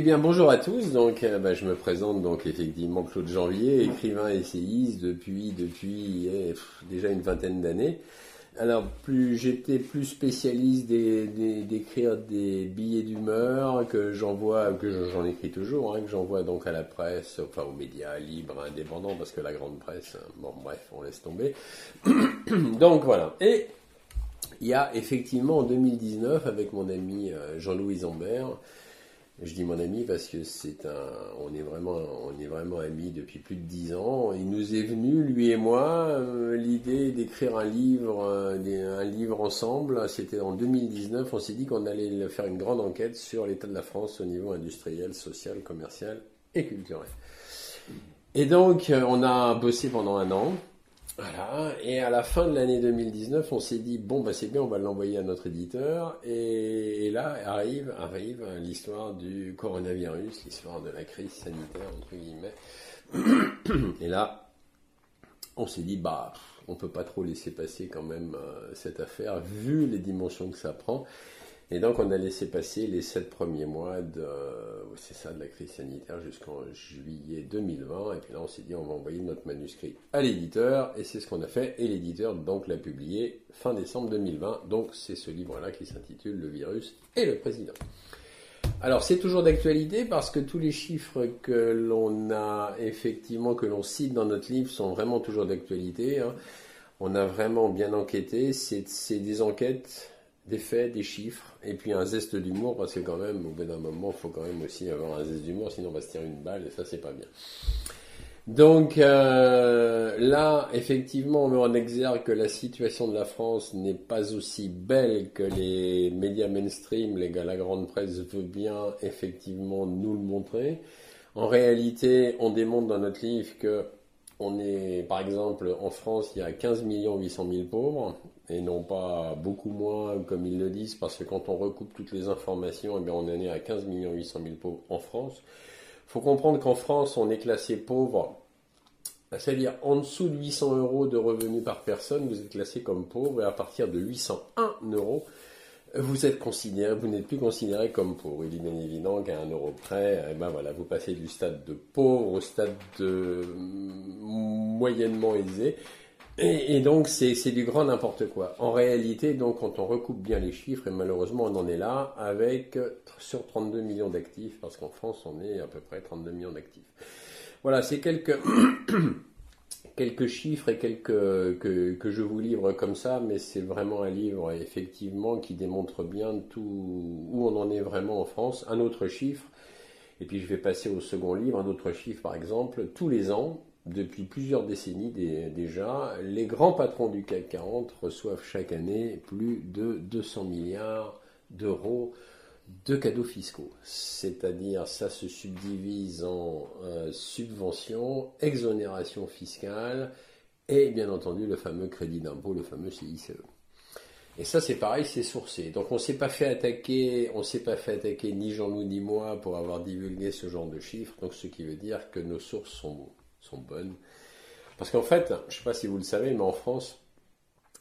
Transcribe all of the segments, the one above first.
Eh bien, bonjour à tous. Donc, euh, bah, je me présente donc effectivement Claude Janvier, écrivain essayiste depuis depuis eh, déjà une vingtaine d'années. Alors, plus j'étais plus spécialiste d'écrire des billets d'humeur que j'envoie, que je- j'en écris toujours, hein, que j'envoie donc à la presse, enfin aux médias libres, indépendants, parce que la grande presse, hein, bon bref, on laisse tomber. donc voilà. Et il y a effectivement en 2019 avec mon ami euh, Jean-Louis Zambert. Je dis mon ami parce que c'est un, on est vraiment, on est vraiment amis depuis plus de dix ans. Il nous est venu, lui et moi, euh, l'idée d'écrire un livre, euh, un livre ensemble. C'était en 2019. On s'est dit qu'on allait faire une grande enquête sur l'état de la France au niveau industriel, social, commercial et culturel. Et donc, euh, on a bossé pendant un an. Voilà, et à la fin de l'année 2019, on s'est dit bon bah c'est bien, on va l'envoyer à notre éditeur. Et, là arrive arrive l'histoire du coronavirus, l'histoire de la crise sanitaire entre guillemets. Et là, on s'est dit bah on peut pas trop laisser passer quand même euh, cette affaire vu les dimensions que ça prend. Et donc on a laissé passer les sept premiers mois de, euh, la crise sanitaire jusqu'en juillet 2020. Et puis là on s'est dit on va envoyer notre manuscrit à l'éditeur et c'est ce qu'on a fait. Et l'éditeur donc l'a publié fin décembre 2020. Donc c'est ce livre-là qui s'intitule Le virus et le président. Alors c'est toujours d'actualité parce que tous les chiffres que l'on a effectivement que l'on cite dans notre livre sont vraiment toujours d'actualité. hein. On a vraiment bien enquêté. C'est des enquêtes, des faits, des chiffres et puis un zeste d'humour parce que quand même au bout d'un moment il faut quand même aussi avoir un zeste d'humour sinon on va se tirer une balle et ça c'est pas bien. Donc euh, là, effectivement, on met en exergue que la situation de la France n'est pas aussi belle que les médias mainstream, les la grande presse veut bien effectivement nous le montrer. En réalité, on démontre dans notre livre que on est, par exemple, en France, il y a 15 800 000 pauvres, et non pas beaucoup moins comme ils le disent, parce que quand on recoupe toutes les informations, eh bien, on en est à 15 800 000 pauvres en France. Il faut comprendre qu'en France, on est classé pauvre, c'est-à-dire en dessous de 800 euros de revenus par personne, vous êtes classé comme pauvre, et à partir de 801 euros, vous êtes considéré, vous n'êtes plus considéré comme pauvre. Il est bien évident qu'à un euro près, eh ben voilà, vous passez du stade de pauvre au stade de moyennement aisé. Et, donc, c'est c'est du grand n'importe quoi. En réalité, donc, quand on recoupe bien les chiffres, et malheureusement, on en est là, avec euh, sur 32 millions d'actifs, parce qu'en France, on est à peu près 32 millions d'actifs. Voilà, c'est quelques, quelques chiffres et quelques que, que je vous livre comme ça, mais c'est vraiment un livre, effectivement, qui démontre bien tout où on en est vraiment en France. Un autre chiffre, et puis je vais passer au second livre, un autre chiffre, par exemple, tous les ans, depuis plusieurs décennies dé- déjà, les grands patrons du CAC 40 reçoivent chaque année plus de 200 milliards d'euros de cadeaux fiscaux. C'est-à-dire, ça se subdivise en euh, subventions, exonération fiscale et bien entendu le fameux crédit d'impôt, le fameux CICE. Et ça, c'est pareil, c'est sourcé. Donc, on s'est pas fait attaquer, on s'est pas fait attaquer ni Jean-Loup ni moi pour avoir divulgué ce genre de chiffres. Donc, ce qui veut dire que nos sources sont, sont bonnes. Parce qu'en fait, je sais pas si vous le savez, mais en France,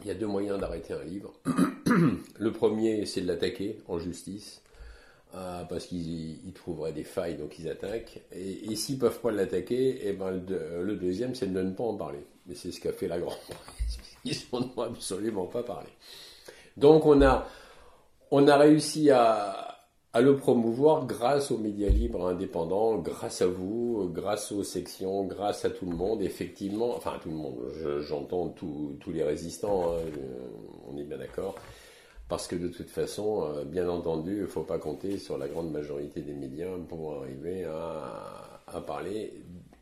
il y a deux moyens d'arrêter un livre. le premier, c'est de l'attaquer en justice. euh, parce qu'ils ils trouveraient des failles, donc ils attaquent. Et, s'ils peuvent pas l'attaquer, et ben le, deux- le deuxième, c'est de ne pas en parler. Et c'est ce qu'a fait la grande presse. Ils n'en ont absolument pas parlé. Donc on a, on a réussi à, à le promouvoir grâce aux médias libres indépendants, grâce à vous, grâce aux sections, grâce à tout le monde, effectivement, enfin à tout le monde, je- j'entends tous les résistants, hein, on est bien d'accord, parce que de toute façon, euh, bien entendu, il ne faut pas compter sur la grande majorité des médias pour arriver à, à parler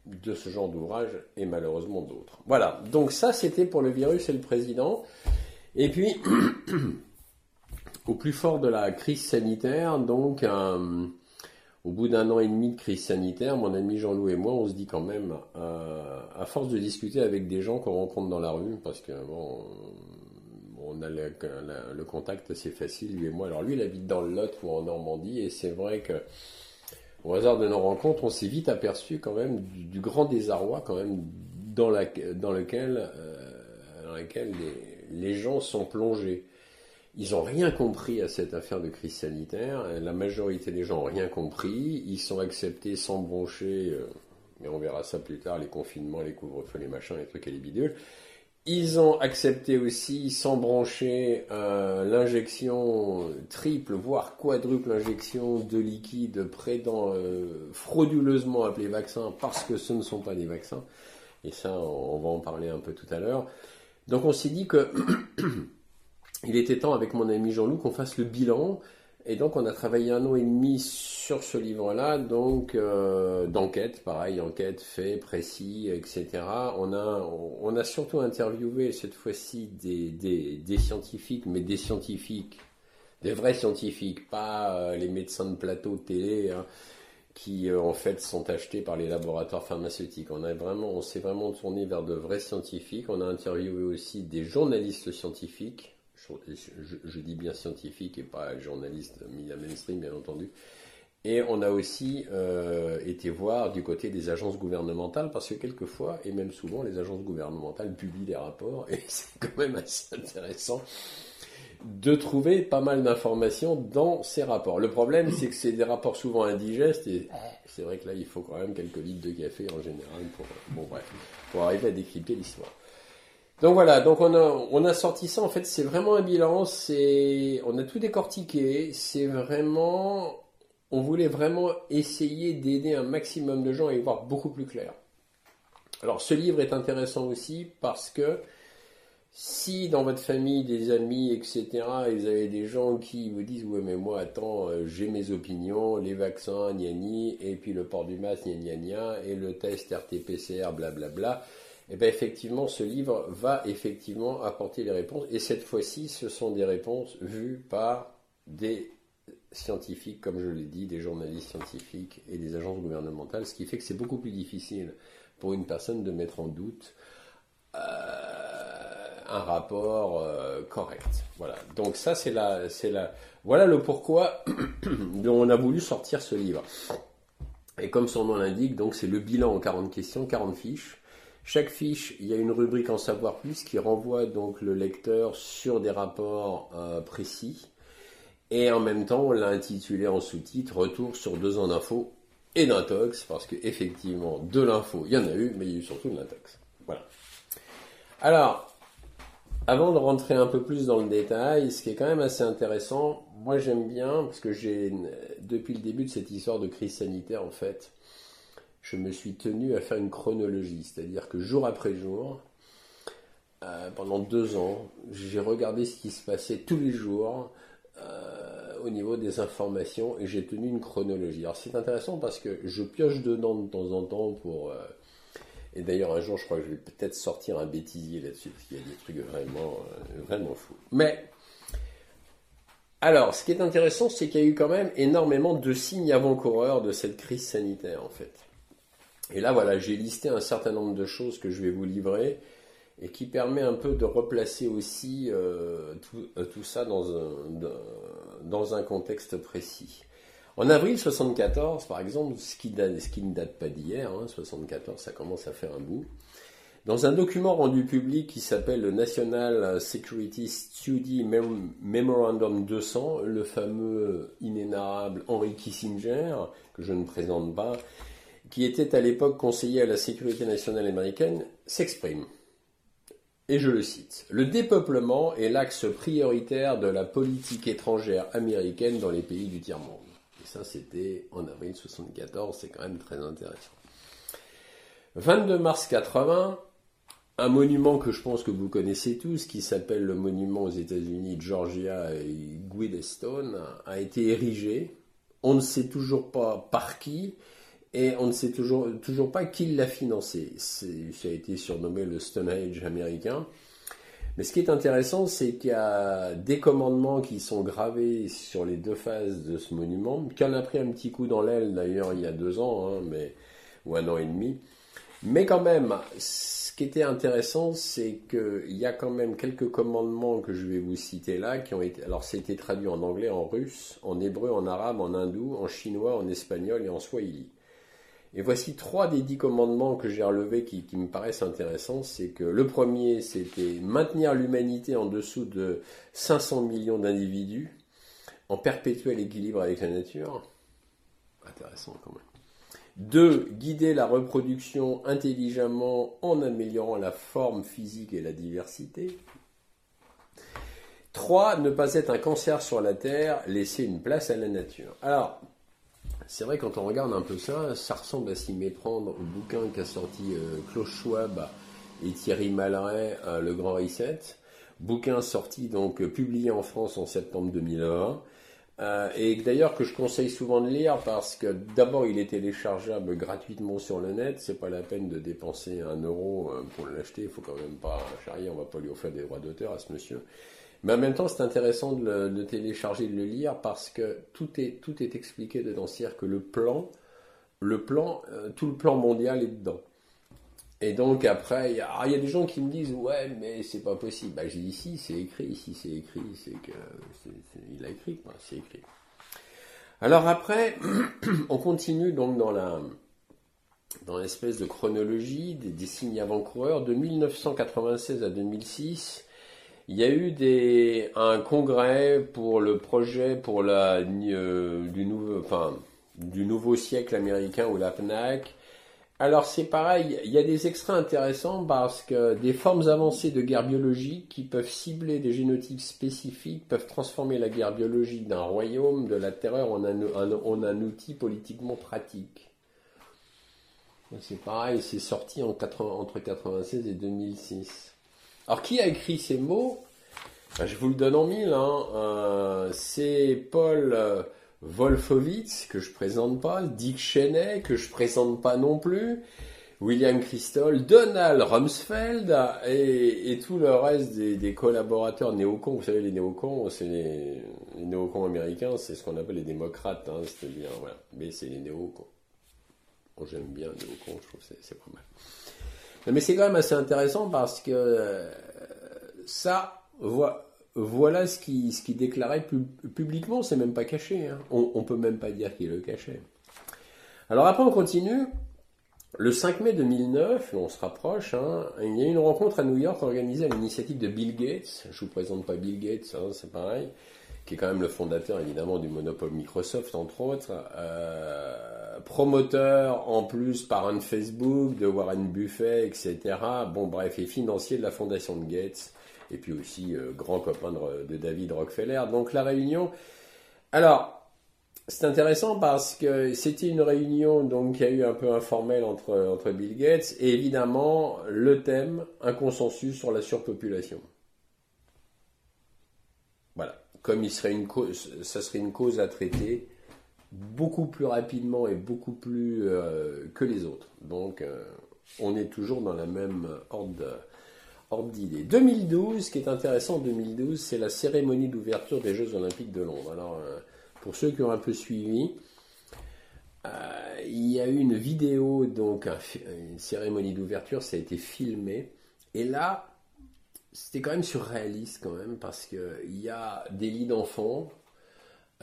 de ce genre d'ouvrage et malheureusement d'autres. Voilà, donc ça c'était pour le virus et le président. Et puis, au plus fort de la crise sanitaire, donc au bout d'un an et demi de crise sanitaire, mon ami Jean-Loup et moi, on se dit quand même, euh, à force de discuter avec des gens qu'on rencontre dans la rue, parce que bon, on a le, contact assez facile, lui et moi. Alors lui, il habite dans le Lot ou en Normandie, et c'est vrai que au hasard de nos rencontres, on s'est vite aperçu quand même du, grand désarroi quand même dans, lequel, euh, les gens sont plongés. Ils n'ont rien compris à cette affaire de crise sanitaire. La majorité des gens n'ont rien compris. Ils sont acceptés sans broncher, euh, mais on verra ça plus tard, les confinements, les couvre-feux, les machins, les trucs et les bidules. Ils ont accepté aussi, sans brancher, euh, l'injection triple, voire quadruple injection de liquide prédant euh, frauduleusement appelé vaccin parce que ce ne sont pas des vaccins. Et ça, on va en parler un peu tout à l'heure. Donc on s'est dit que il était temps avec mon ami Jean-Loup qu'on fasse le bilan et donc on a travaillé un an et demi sur ce livre-là, donc euh, d'enquête, pareil, enquête, fait, précis, etc. On a, surtout interviewé cette fois-ci des, scientifiques, mais des scientifiques, des vrais scientifiques, pas euh, les médecins de plateau télé. Hein, qui euh, en fait sont achetés par les laboratoires pharmaceutiques. On a vraiment, on s'est vraiment tourné vers de vrais scientifiques. On a interviewé aussi des journalistes scientifiques je, dis bien scientifique et pas journaliste mis à mainstream, bien entendu. Et on a aussi euh, été voir du côté des agences gouvernementales, parce que quelquefois, et même souvent, les agences gouvernementales publient des rapports, et c'est quand même assez intéressant de trouver pas mal d'informations dans ces rapports. Le problème, c'est que c'est des rapports souvent indigestes, et c'est vrai que là, il faut quand même quelques litres de café en général pour, pour arriver à décrypter l'histoire. Donc voilà, donc on a, sorti ça, en fait c'est vraiment un bilan, c'est, on a tout décortiqué, c'est vraiment, on voulait vraiment essayer d'aider un maximum de gens à y voir beaucoup plus clair. Alors ce livre est intéressant aussi parce que si dans votre famille, des amis, etc., vous avez des gens qui vous disent ouais mais moi attends, euh, j'ai mes opinions, les vaccins, gna, et puis le port du masque, gna et le test RT-PCR, blablabla, bla, et eh bien effectivement, ce livre va effectivement apporter les réponses. Et cette fois-ci, ce sont des réponses vues par des scientifiques, comme je l'ai dit, des journalistes scientifiques et des agences gouvernementales, ce qui fait que c'est beaucoup plus difficile pour une personne de mettre en doute euh, un rapport euh, correct. Voilà. Donc ça, c'est la, c'est la, voilà le pourquoi dont on a voulu sortir ce livre. Et comme son nom l'indique, donc c'est le bilan en 40 questions, 40 fiches chaque fiche, il y a une rubrique en savoir plus qui renvoie donc le lecteur sur des rapports euh, précis. Et en même temps, on l'a intitulé en sous-titre Retour sur deux ans d'infos et d'intox, parce qu'effectivement, de l'info, il y en a eu, mais il y a eu surtout de l'intox. Voilà. Alors, avant de rentrer un peu plus dans le détail, ce qui est quand même assez intéressant, moi j'aime bien, parce que j'ai, depuis le début de cette histoire de crise sanitaire, en fait, je me suis tenu à faire une chronologie, c'est-à-dire que jour après jour, euh, pendant deux ans, j'ai regardé ce qui se passait tous les jours euh, au niveau des informations et j'ai tenu une chronologie. Alors c'est intéressant parce que je pioche dedans de temps en temps pour... Euh, et d'ailleurs un jour je crois que je vais peut-être sortir un bêtisier là-dessus parce qu'il y a des trucs vraiment, vraiment fous. Mais... Alors, ce qui est intéressant, c'est qu'il y a eu quand même énormément de signes avant-coureurs de cette crise sanitaire, en fait. Et là, voilà, j'ai listé un certain nombre de choses que je vais vous livrer et qui permet un peu de replacer aussi euh, euh, tout, ça dans un, dans un contexte précis. En avril 74, par exemple, ce qui, ne date pas d'hier, 74, hein, ça commence à faire un bout, dans un document rendu public qui s'appelle le National Security Study Memorandum 200, le fameux inénarrable Henry Kissinger, que je ne présente pas, qui était à l'époque conseiller à la sécurité nationale américaine, s'exprime. Et je le cite. Le dépeuplement est l'axe prioritaire de la politique étrangère américaine dans les pays du tiers-monde. Et ça, c'était en avril 1974, c'est quand même très intéressant. 22 mars 80, un monument que je pense que vous connaissez tous, qui s'appelle le monument aux États-Unis Georgia et Guidestone, a été érigé. On ne sait toujours pas par qui, et on ne sait toujours, toujours pas qui l'a financé. Ça a été surnommé le Stonehenge américain. Mais ce qui est intéressant, c'est qu'il y a des commandements qui sont gravés sur les deux faces de ce monument, qui a pris un petit coup dans l'aile d'ailleurs il y a deux ans, hein, mais, ou un an et demi. Mais quand même, ce qui était intéressant, c'est qu'il y a quand même quelques commandements que je vais vous citer là, qui ont été, alors été traduit en anglais, en russe, en hébreu, en arabe, en hindou, en chinois, en espagnol et en swahili. Et voici trois des dix commandements que j'ai relevés qui, me paraissent intéressants. C'est que le premier, c'était maintenir l'humanité en dessous de 500 millions d'individus, en perpétuel équilibre avec la nature. Intéressant quand même. Deux, guider la reproduction intelligemment en améliorant la forme physique et la diversité. Trois, ne pas être un cancer sur la Terre, laisser une place à la nature. Alors, c'est vrai, quand on regarde un peu ça, ça ressemble à s'y méprendre au bouquin qu'a sorti euh, Schwab et Thierry Malray, euh, Le Grand Reset. Bouquin sorti, donc publié en France en septembre 2020. Euh, et d'ailleurs que je conseille souvent de lire parce que d'abord il est téléchargeable gratuitement sur le net, c'est pas la peine de dépenser un euro euh, pour l'acheter, il faut quand même pas charrier, on va pas lui offrir des droits d'auteur à ce monsieur. Mais en même temps c'est intéressant de le, télécharger, de le lire parce que tout est, tout est expliqué dedans, c'est-à-dire que le plan, le plan, euh, tout le plan mondial est dedans. Et donc après, il y, a des gens qui me disent ouais mais c'est pas possible. Bah j'ai dit si c'est écrit, si c'est écrit, c'est que il a écrit quoi, c'est écrit. Alors après, on continue donc dans la dans l'espèce de chronologie des signes avant-coureurs de 1996 à 2006. Il y a eu des, un congrès pour le projet pour la euh, du nouveau enfin du nouveau siècle américain ou la PNAC alors c'est pareil, il y a des extraits intéressants parce que des formes avancées de guerre biologique qui peuvent cibler des génotypes spécifiques peuvent transformer la guerre biologique d'un royaume de la terreur en un, outil politiquement pratique. C'est pareil, c'est sorti entre 96 et 2006. Alors qui a écrit ces mots? Ben, Je vous le donne en mille. Hein. Euh, c'est Paul... Euh, Wolfowitz, que je présente pas, Dick Cheney, que je présente pas non plus, William Crystal, Donald Rumsfeld et, tout le reste des, collaborateurs néocons. Vous savez, les néocons, c'est les, néocons américains, c'est ce qu'on appelle les démocrates, hein, c'est-à-dire, voilà. Mais c'est les néocons. J'aime bien les néocons, je trouve que c'est pas mal. Mais c'est quand même assez intéressant parce que euh, ça, voilà ce qu'il qui déclarait publiquement, c'est même pas caché. Hein. On, on peut même pas dire qu'il le cachait. Alors après, on continue. Le 5 mai 2009, on se rapproche, hein, il y a eu une rencontre à New York organisée à l'initiative de Bill Gates. Je vous présente pas Bill Gates, hein, c'est pareil, qui est quand même le fondateur évidemment du monopole Microsoft entre autres, euh, promoteur en plus par un Facebook de Warren Buffett, etc. Bon bref, et financier de la fondation de Gates et puis aussi euh, grand copain de, David Rockefeller. Donc la réunion. Alors, c'est intéressant parce que c'était une réunion donc qui a eu un peu informelle entre, entre Bill Gates et évidemment le thème, un consensus sur la surpopulation. Comme il serait une cause, ça serait une cause à traiter beaucoup plus rapidement et beaucoup plus euh, que les autres. Donc, euh, on est toujours dans la même ordre d'idée. 2012, ce qui est intéressant en 2012, c'est la cérémonie d'ouverture des Jeux Olympiques de Londres. Alors, euh, pour ceux qui ont un peu suivi, il y a eu une vidéo, donc une cérémonie d'ouverture, ça a été filmé. Et là, c'était quand même surréaliste quand même, parce qu'il y a des lits d'enfants,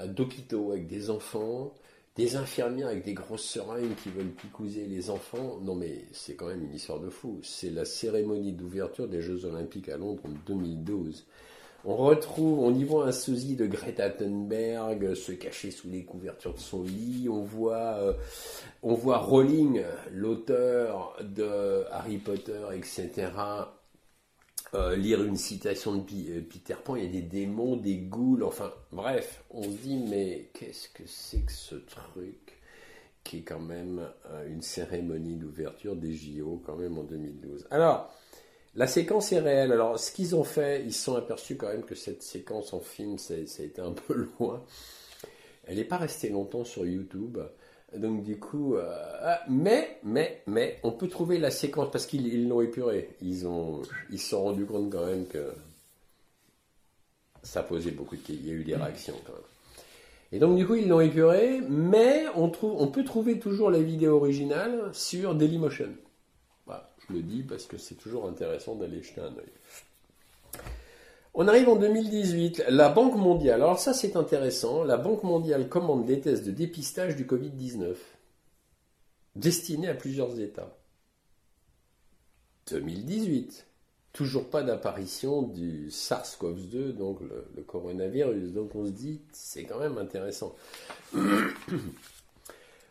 d'hôpitaux avec des enfants, des infirmières avec des grosses seringues qui veulent picouser les enfants. Non mais c'est quand même une histoire de fou. C'est la cérémonie d'ouverture des Jeux Olympiques à Londres en 2012. On retrouve, on y voit un sosie de Greta Thunberg se cacher sous les couvertures de son lit. On voit, euh, on voit Rowling, l'auteur de Harry Potter, etc., euh, lire une citation de euh, Peter Pan, il y a des démons, des ghouls, enfin bref, on se dit mais qu'est-ce que c'est que ce truc qui est quand même euh, une cérémonie d'ouverture des JO quand même en 2012. Alors, la séquence est réelle. Alors, ce qu'ils ont fait, ils se sont aperçus quand même que cette séquence en film, ça, ça a été un peu loin. Elle n'est pas restée longtemps sur YouTube. Donc du coup, euh, ah, mais, mais, mais, on peut trouver la séquence parce qu'ils l'ont épuré. Ils ont, ils se sont rendus compte quand même que ça posait beaucoup de Il y a eu des réactions quand même. Et donc du coup, ils l'ont épuré, mais on trouve, on peut trouver toujours la vidéo originale sur Dailymotion. Je le dis parce que c'est toujours intéressant d'aller jeter un œil. On arrive en 2018. La Banque mondiale, alors ça c'est intéressant, la Banque mondiale commande des tests de dépistage du Covid-19. destiné à plusieurs États. 2018, toujours pas d'apparition du SARS-CoV-2, donc le, coronavirus. Donc on se dit, c'est quand même intéressant.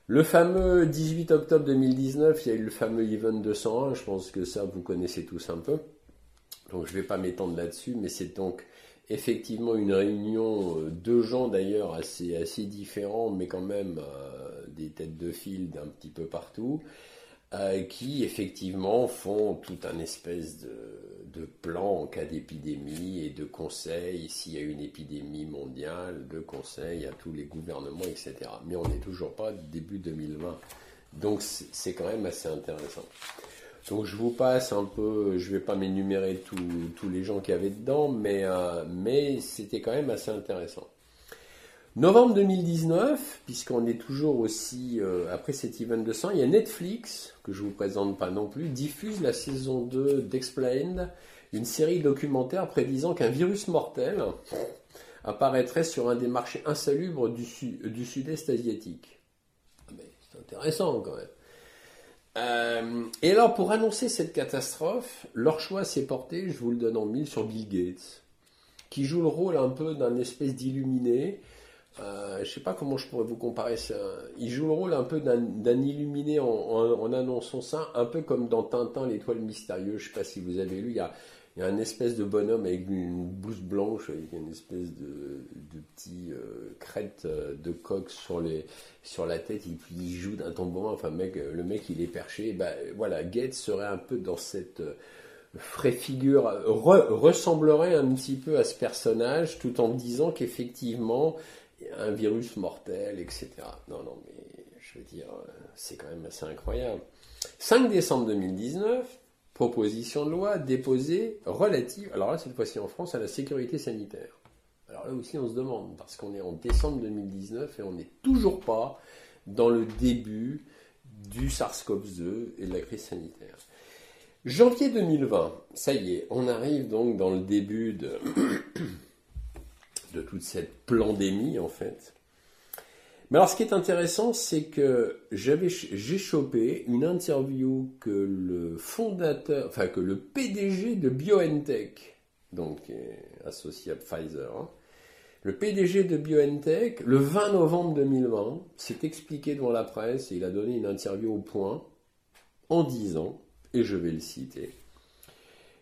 Le fameux 18 octobre 2019, il y a eu le fameux Event 201, je pense que ça vous connaissez tous un peu. Donc je ne vais pas m'étendre là-dessus, mais c'est donc effectivement une réunion euh, de gens d'ailleurs assez, différents, mais quand même euh, des têtes de file d'un petit peu partout, euh, qui effectivement font tout un espèce de, de plan en cas d'épidémie et de conseils s'il y a une épidémie mondiale, de conseils à tous les gouvernements, etc. Mais on n'est toujours pas début 2020. Donc c'est quand même assez intéressant. Donc je vous passe un peu, je vais pas m'énumérer tous les gens qui avaient dedans, mais, euh, mais c'était quand même assez intéressant. Novembre 2019, puisqu'on est toujours aussi euh, après cet event de sang, il y a Netflix, que je vous présente pas non plus, diffuse la saison 2 d'Explained, une série documentaire prédisant qu'un virus mortel apparaîtrait sur un des marchés insalubres du, du sud-est asiatique. Ah, c'est intéressant quand même. Euh, et alors, pour annoncer cette catastrophe, leur choix s'est porté, je vous le donne en mille, sur Bill Gates, qui joue le rôle un peu d'un espèce d'illuminé. Euh, je ne sais pas comment je pourrais vous comparer ça. Il joue le rôle un peu d'un illuminé en, annonçant ça, un peu comme dans Tintin, l'étoile mystérieuse. Je ne sais pas si vous avez lu, il y a il y a un espèce de bonhomme avec une blouse blanche, avec une espèce de, petit euh, crête euh, de coq sur, les, sur la tête, et puis il joue d'un tambour. Enfin, mec, euh, le mec, il est perché. Bah, voilà, Gates serait un peu dans cette vraie figure, ressemblerait un petit peu à ce personnage, tout en disant qu'effectivement, un virus mortel, etc. Non, non, mais je veux dire, c'est quand même assez incroyable. 5 décembre 2019, proposition de loi déposée relative, alors là cette fois-ci en France, à la sécurité sanitaire. Alors là aussi on se demande, parce qu'on est en décembre 2019 et on n'est toujours pas dans le début du SARS-CoV-2 et de la crise sanitaire. Janvier 2020, ça y est, on arrive donc dans le début de, de toute cette pandémie en fait. Mais alors, ce qui est intéressant, c'est que j'avais, j'ai chopé une interview que le fondateur, enfin que le PDG de BioNTech, donc associé à Pfizer, hein, le PDG de BioNTech, le 20 novembre 2020, s'est expliqué devant la presse et il a donné une interview au point en disant, et je vais le citer,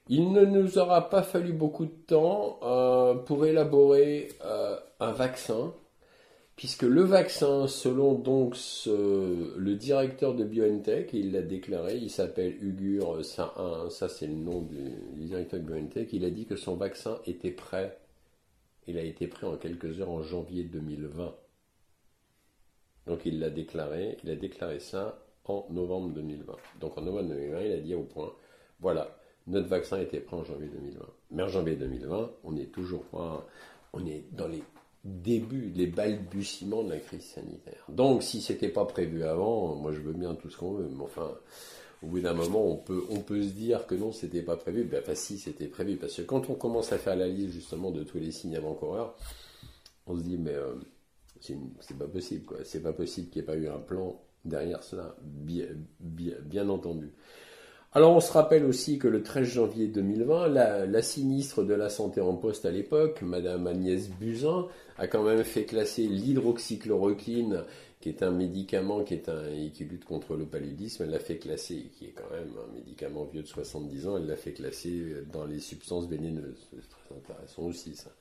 il ne nous aura pas fallu beaucoup de temps euh, pour élaborer euh, un vaccin puisque le vaccin, selon donc le directeur de BioNTech, il l'a déclaré, il s'appelle Ugur ça, ça c'est le nom du, directeur de BioNTech, il a dit que son vaccin était prêt. Il a été prêt en quelques heures en janvier 2020. Donc il l'a déclaré, il a déclaré ça en novembre 2020. Donc en novembre 2020, il a dit au point, voilà, notre vaccin était prêt en janvier 2020. Mais en janvier 2020, on est toujours pas, on est dans les début, les balbutiements de la crise sanitaire. Donc, si c'était pas prévu avant, moi je veux bien tout ce qu'on veut, mais enfin, au bout d'un moment, on peut, se dire que non, c'était pas prévu. Ben, si, c'était prévu, parce que quand on commence à faire la liste justement de tous les signes avant-coureurs, on se dit, mais euh, c'est pas possible, quoi. C'est pas possible qu'il n'y ait pas eu un plan derrière cela, bien, bien entendu. Alors on se rappelle aussi que le 13 janvier 2020, la, sinistre de la santé en poste à l'époque, Madame Agnès Buzyn, a quand même fait classer l'hydroxychloroquine, qui est un médicament qui, est un, qui lutte contre le paludisme, elle l'a fait classer, qui est quand même un médicament vieux de 70 ans, elle l'a fait classer dans les substances vénéneuses. C'est très intéressant aussi ça.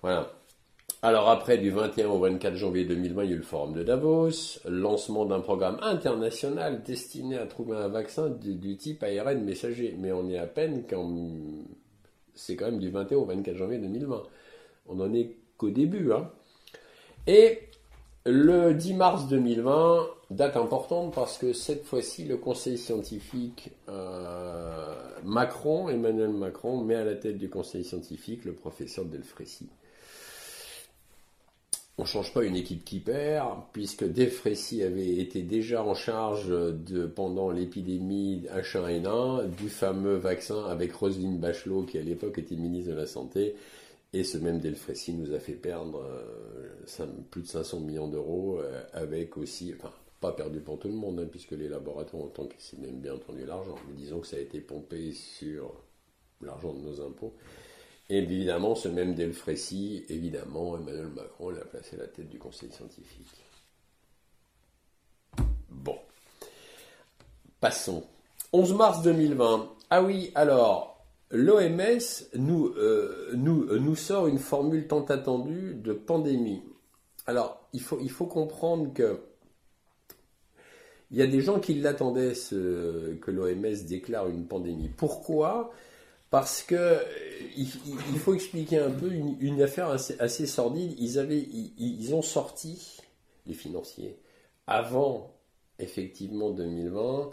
Voilà. Alors après, du 21 au 24 janvier 2020, il y a eu le forum de Davos, lancement d'un programme international destiné à trouver un vaccin du, type ARN messager. Mais on est à peine quand... C'est quand même du 21 au 24 janvier 2020. On n'en est qu'au début. Hein. Et le 10 mars 2020, date importante parce que cette fois-ci, le conseil scientifique euh, Macron, Emmanuel Macron, met à la tête du conseil scientifique le professeur Delfrécy. On ne change pas une équipe qui perd, puisque Defrécy avait été déjà en charge pendant l'épidémie H1N1 du fameux vaccin avec Roselyne Bachelot, qui à l'époque était ministre de la Santé, et ce même Delfrécy nous a fait perdre euh, plus de 500 millions d'euros, euh, avec aussi, enfin, pas perdu pour tout le monde, hein, puisque les laboratoires ont tant qu'ils même bien entendu l'argent. Mais disons que ça a été pompé sur l'argent de nos impôts. Et évidemment, ce même Delfrécy, évidemment, Emmanuel Macron l'a placé à la tête du conseil scientifique. Bon. Passons. 11 mars 2020. Ah oui, alors, l'OMS nous, euh, euh, nous sort une formule tant attendue de pandémie. Alors, il faut, il faut comprendre que il y a des gens qui l'attendaient que l'OMS déclare une pandémie. Pourquoi? Parce que il, faut expliquer un peu une, affaire assez, sordide. Ils, avaient, ils, ont sorti, les financiers, avant effectivement 2020,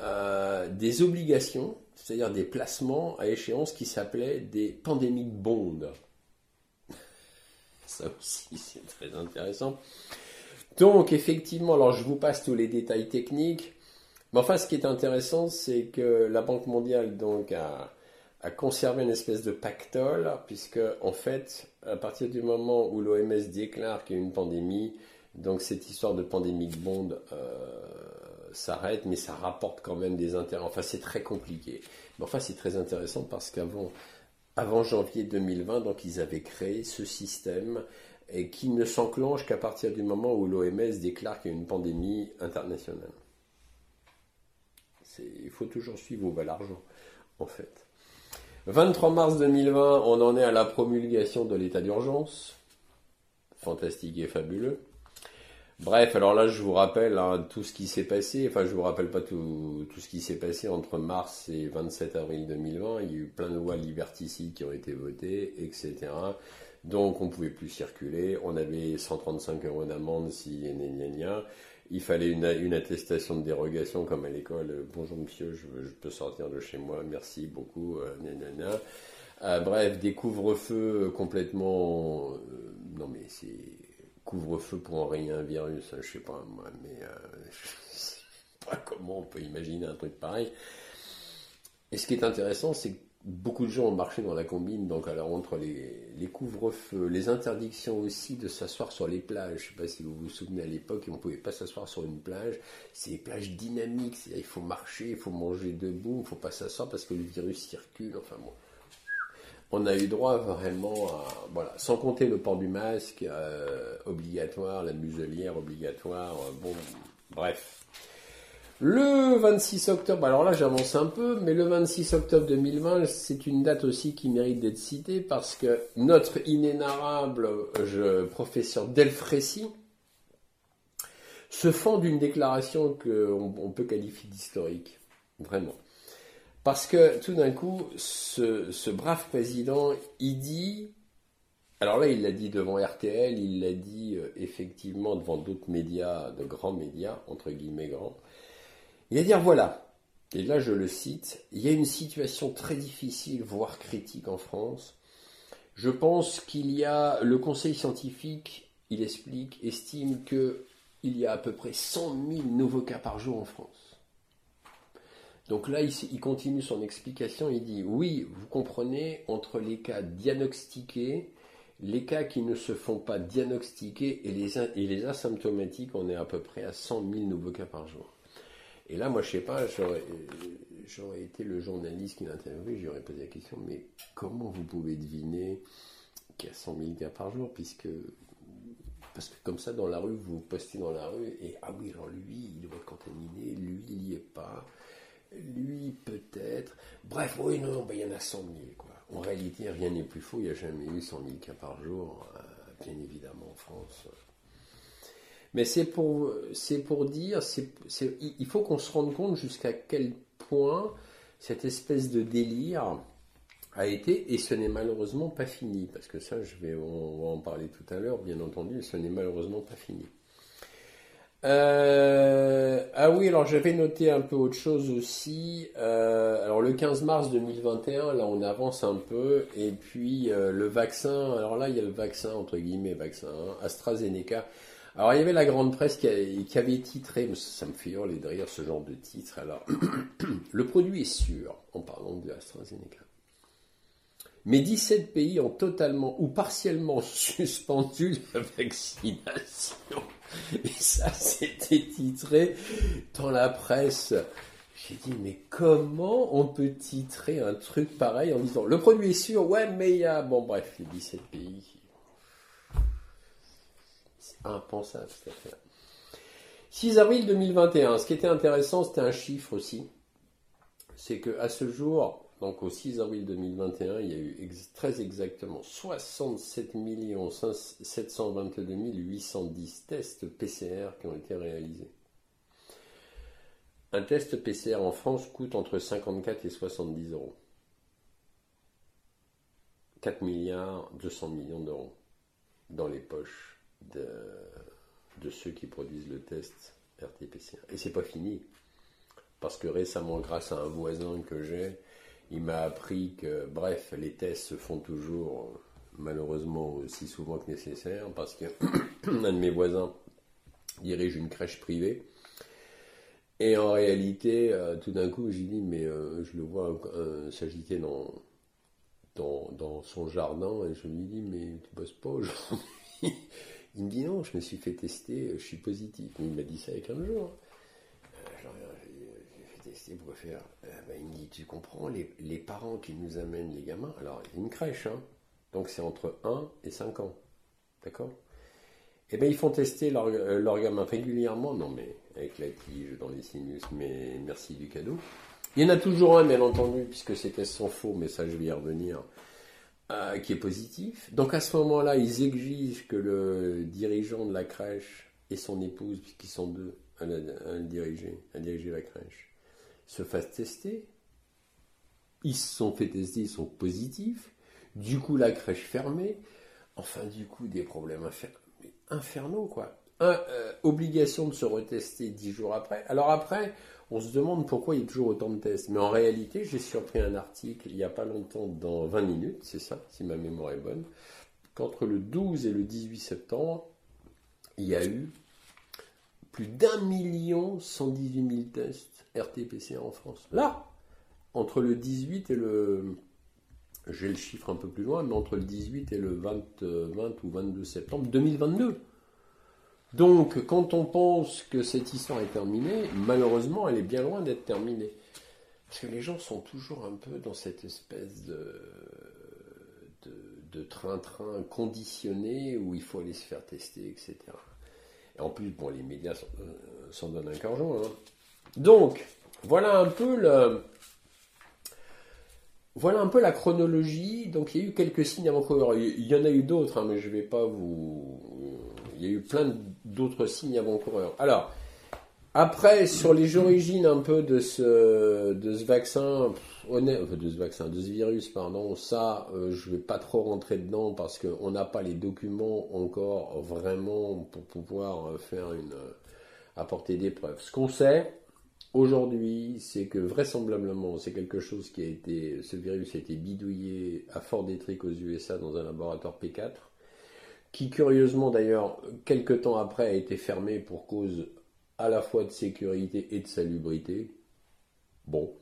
euh, des obligations, c'est-à-dire des placements à échéance qui s'appelaient des pandemic bonds. Ça aussi, c'est très intéressant. Donc, effectivement, alors je vous passe tous les détails techniques. Mais enfin, ce qui est intéressant, c'est que la Banque mondiale donc, a, conservé une espèce de pactole, puisque, en fait, à partir du moment où l'OMS déclare qu'il y a une pandémie, donc cette histoire de pandémique bond euh, s'arrête, mais ça rapporte quand même des intérêts. Enfin, c'est très compliqué. Mais enfin, c'est très intéressant parce qu'avant avant janvier 2020, donc ils avaient créé ce système et qui ne s'enclenche qu'à partir du moment où l'OMS déclare qu'il y a une pandémie internationale. Il faut toujours suivre où va l'argent, en fait. 23 mars 2020, on en est à la promulgation de l'état d'urgence. Fantastique et fabuleux. Bref, alors là, je vous rappelle hein, tout ce qui s'est passé. Enfin, je vous rappelle pas tout, ce qui s'est passé entre mars et 27 avril 2020. Il y a eu plein de lois liberticides qui ont été votées, etc. Donc, on pouvait plus circuler. On avait 135 euros d'amende si gna, gna, Il fallait une, une, attestation de dérogation comme à l'école. Bonjour monsieur, je, peux sortir de chez moi. Merci beaucoup. Euh, euh, bref, des couvre-feux complètement. Euh, non mais c'est couvre-feu pour enrayer un virus, je sais pas moi, mais euh, sais pas comment on peut imaginer un truc pareil. Et ce qui est intéressant, c'est que beaucoup de gens ont marché dans la combine, donc alors entre les, couvre-feux, les interdictions aussi de s'asseoir sur les plages, je sais pas si vous vous souvenez à l'époque, on ne pouvait pas s'asseoir sur une plage, c'est des plages dynamiques, il faut marcher, il faut manger debout, il ne faut pas s'asseoir parce que le virus circule, enfin bon. On a eu droit vraiment à, voilà, sans compter le port du masque euh, obligatoire, la muselière obligatoire, euh, bon, bref. Le 26 octobre, alors là j'avance un peu, mais le 26 octobre 2020, c'est une date aussi qui mérite d'être citée parce que notre inénarrable je, professeur Delfrécy se fend d'une déclaration qu'on on peut qualifier d'historique, vraiment. Parce que tout d'un coup, ce, brave président, il dit, alors là, il l'a dit devant RTL, il l'a dit euh, effectivement devant d'autres médias, de grands médias, entre guillemets grands, il va dire voilà, et là je le cite, il y a une situation très difficile, voire critique en France. Je pense qu'il y a le conseil scientifique, il explique, estime que il y a à peu près 100 000 nouveaux cas par jour en France. Donc là, il, continue son explication, il dit, oui, vous comprenez, entre les cas diagnostiqués, les cas qui ne se font pas diagnostiquer et les, et les asymptomatiques, on est à peu près à 100 000 nouveaux cas par jour. Et là, moi, je sais pas, j'aurais été le journaliste qui l'interviewait, j'aurais posé la question, mais comment vous pouvez deviner qu'il y a 100 000 cas par jour, puisque parce que comme ça, dans la rue, vous postez dans la rue et ah oui, alors lui, il doit être contaminé, lui, il n'y est pas lui peut-être. Bref, oui, non, ben, il y en a 100 000. Quoi. En réalité, rien n'est plus faux, il n'y a jamais eu 100 000 cas par jour, euh, bien évidemment en France. Mais c'est pour, c'est pour dire, il faut qu'on se rende compte jusqu'à quel point cette espèce de délire a été, et ce n'est malheureusement pas fini, parce que ça, je vais, on va en parler tout à l'heure, bien entendu, ce n'est malheureusement pas fini. Euh, ah oui, alors j'avais noté un peu autre chose aussi. Euh, alors le 15 mars 2021, là on avance un peu. Et puis euh, le vaccin, alors là il y a le vaccin, entre guillemets, vaccin, hein, AstraZeneca. Alors il y avait la grande presse qui, avait titré, ça me fait hurler de rire ce genre de titre. Alors, le produit est sûr, en parlant de AstraZeneca. Mais 17 pays ont totalement ou partiellement suspendu la vaccination. Et ça, c'était titré dans la presse. J'ai dit, mais comment on peut titrer un truc pareil en disant le produit est sûr, ouais, mais il y a. Bon, bref, les 17 pays. Impensable cette affaire. 6 avril 2021. Ce qui était intéressant, c'était un chiffre aussi. C'est qu'à ce jour, donc au 6 avril 2021, il y a eu très exactement 67 722 810 tests PCR qui ont été réalisés. Un test PCR en France coûte entre 54 et 70 euros. 4 milliards 200 millions d'euros dans les poches de, ceux qui produisent le test RT-PCR. Et c'est pas fini. Parce que récemment, grâce à un voisin que j'ai, il m'a appris que, bref, les tests se font toujours, malheureusement, aussi souvent que nécessaire, parce qu'un de mes voisins dirige une crèche privée. Et en réalité, euh, tout d'un coup, j'ai dit, mais euh, je le vois euh, s'agiter dans, dans, son jardin, et je lui dis, mais tu bosses pas aujourd'hui? Il me dit, non, je me suis fait tester, je suis positif. il m'a dit ça il y a 15 jours. C'est pour faire euh, ben, Il me dit, tu comprends, les, parents qui nous amènent les gamins, alors il y a une crèche, hein, donc c'est entre 1 et 5 ans, d'accord? Eh bien, ils font tester leurs leur gamins régulièrement, non mais avec la tige dans les sinus, mais merci du cadeau. Il y en a toujours un, bien entendu, puisque ces tests sont faux, mais ça je vais y revenir, euh, qui est positif. Donc à ce moment-là, ils exigent que le dirigeant de la crèche et son épouse, puisqu'ils sont deux à, diriger, à diriger la crèche, se fassent tester. Ils se sont fait tester, ils sont positifs. Du coup, la crèche fermée. Enfin, du coup, des problèmes infernaux, quoi. Euh, obligation de se retester dix jours après. Alors après, on se demande pourquoi il y a toujours autant de tests. Mais en réalité, j'ai surpris un article il n'y a pas longtemps, dans 20 minutes, c'est ça, si ma mémoire est bonne, qu'entre le 12 et le 18 septembre, il y a eu plus d'un million 118 000 tests RT-PCR en France. Là, entre le 18 et le... J'ai le chiffre un peu plus loin, mais entre le 18 et le 20, 20 euh, ou 22 septembre 2022. Donc, quand on pense que cette histoire est terminée, malheureusement, elle est bien loin d'être terminée. Parce que les gens sont toujours un peu dans cette espèce de, de, train-train conditionné où il faut aller se faire tester, etc. Et en plus, bon, les médias s'en donnent un cœur joint. Hein. Donc, voilà un peu le, voilà un peu la chronologie. Donc il y a eu quelques signes avant-coureurs. Il y en a eu d'autres, hein, mais je ne vais pas vous. Il y a eu plein d'autres signes avant-coureurs. Alors, après, sur les origines un peu de ce, de ce vaccin, de ce vaccin, de ce virus, pardon, ça, euh, je ne vais pas trop rentrer dedans parce qu'on n'a pas les documents encore vraiment pour pouvoir faire une, apporter des preuves. Ce qu'on sait, aujourd'hui, c'est que vraisemblablement, c'est quelque chose qui a été, ce virus a été bidouillé à Fort Detrick aux USA dans un laboratoire P4, qui curieusement d'ailleurs, quelques temps après, a été fermé pour cause à la fois de sécurité et de salubrité. Bon.